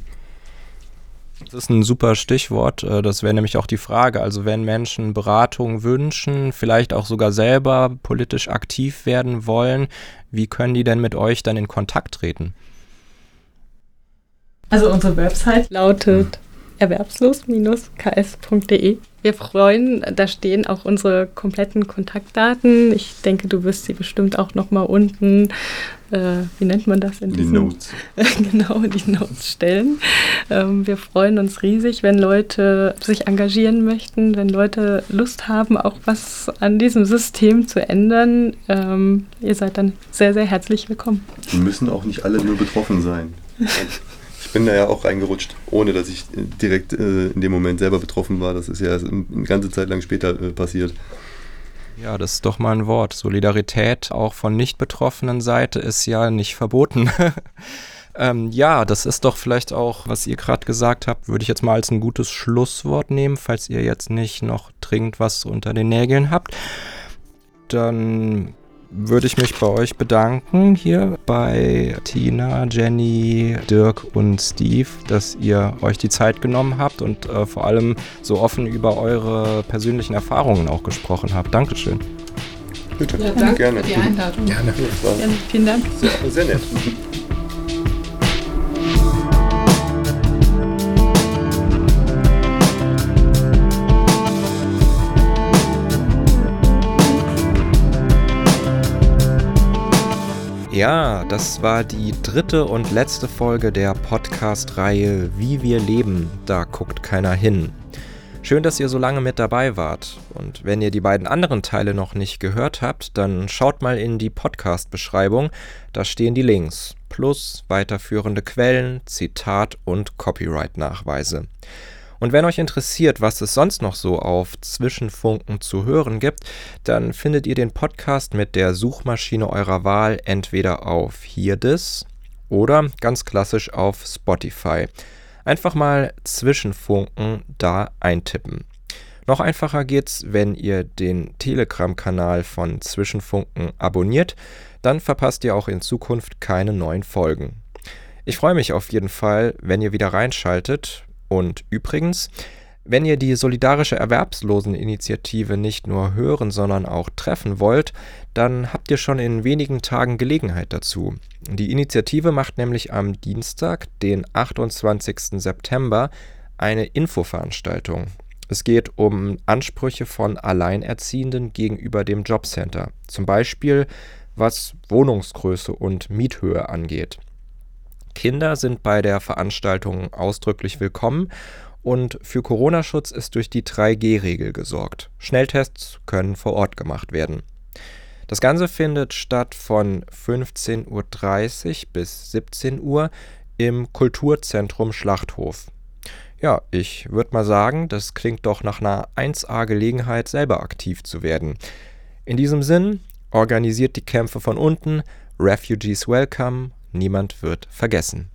S2: das ist ein super Stichwort. Äh, das wäre nämlich auch die Frage. Also wenn Menschen Beratung wünschen, vielleicht auch sogar selber politisch aktiv werden wollen, wie können die denn mit euch dann in Kontakt treten?
S1: Also unsere Website lautet erwerbslos-ks.de. Wir freuen, da stehen auch unsere kompletten Kontaktdaten. Ich denke, du wirst sie bestimmt auch noch mal unten, äh, wie nennt man das?
S4: In die Notes.
S1: genau, die Notes stellen. Ähm, wir freuen uns riesig, wenn Leute sich engagieren möchten, wenn Leute Lust haben, auch was an diesem System zu ändern. Ähm, ihr seid dann sehr, sehr herzlich willkommen.
S4: Die müssen auch nicht alle nur betroffen sein. Bin da ja auch reingerutscht, ohne dass ich direkt äh, in dem Moment selber betroffen war. Das ist ja eine ganze Zeit lang später äh, passiert.
S2: Ja, das ist doch mal ein Wort. Solidarität auch von nicht betroffenen Seite ist ja nicht verboten. ähm, ja, das ist doch vielleicht auch, was ihr gerade gesagt habt, würde ich jetzt mal als ein gutes Schlusswort nehmen, falls ihr jetzt nicht noch dringend was unter den Nägeln habt. Dann würde ich mich bei euch bedanken, hier bei Tina, Jenny, Dirk und Steve, dass ihr euch die Zeit genommen habt und äh, vor allem so offen über eure persönlichen Erfahrungen auch gesprochen habt. Dankeschön.
S4: Bitte,
S3: Ja, danke
S4: gerne.
S3: für die Einladung.
S5: Gerne.
S1: Ja, vielen Dank.
S4: sehr, sehr nett.
S2: Ja, das war die dritte und letzte Folge der Podcast-Reihe Wie wir leben, da guckt keiner hin. Schön, dass ihr so lange mit dabei wart. Und wenn ihr die beiden anderen Teile noch nicht gehört habt, dann schaut mal in die Podcast-Beschreibung. Da stehen die Links. Plus weiterführende Quellen, Zitat und Copyright-Nachweise. Und wenn euch interessiert, was es sonst noch so auf Zwischenfunken zu hören gibt, dann findet ihr den Podcast mit der Suchmaschine eurer Wahl entweder auf Hierdis oder ganz klassisch auf Spotify. Einfach mal Zwischenfunken da eintippen. Noch einfacher geht's, wenn ihr den Telegram-Kanal von Zwischenfunken abonniert, dann verpasst ihr auch in Zukunft keine neuen Folgen. Ich freue mich auf jeden Fall, wenn ihr wieder reinschaltet. Und übrigens, wenn ihr die Solidarische Erwerbsloseninitiative nicht nur hören, sondern auch treffen wollt, dann habt ihr schon in wenigen Tagen Gelegenheit dazu. Die Initiative macht nämlich am Dienstag, den 28. September, eine Infoveranstaltung. Es geht um Ansprüche von Alleinerziehenden gegenüber dem Jobcenter, zum Beispiel was Wohnungsgröße und Miethöhe angeht. Kinder sind bei der Veranstaltung ausdrücklich willkommen und für Corona-Schutz ist durch die 3G-Regel gesorgt. Schnelltests können vor Ort gemacht werden. Das Ganze findet statt von 15.30 Uhr bis 17 Uhr im Kulturzentrum Schlachthof. Ja, ich würde mal sagen, das klingt doch nach einer 1A-Gelegenheit, selber aktiv zu werden. In diesem Sinn, organisiert die Kämpfe von unten, Refugees Welcome, niemand wird vergessen.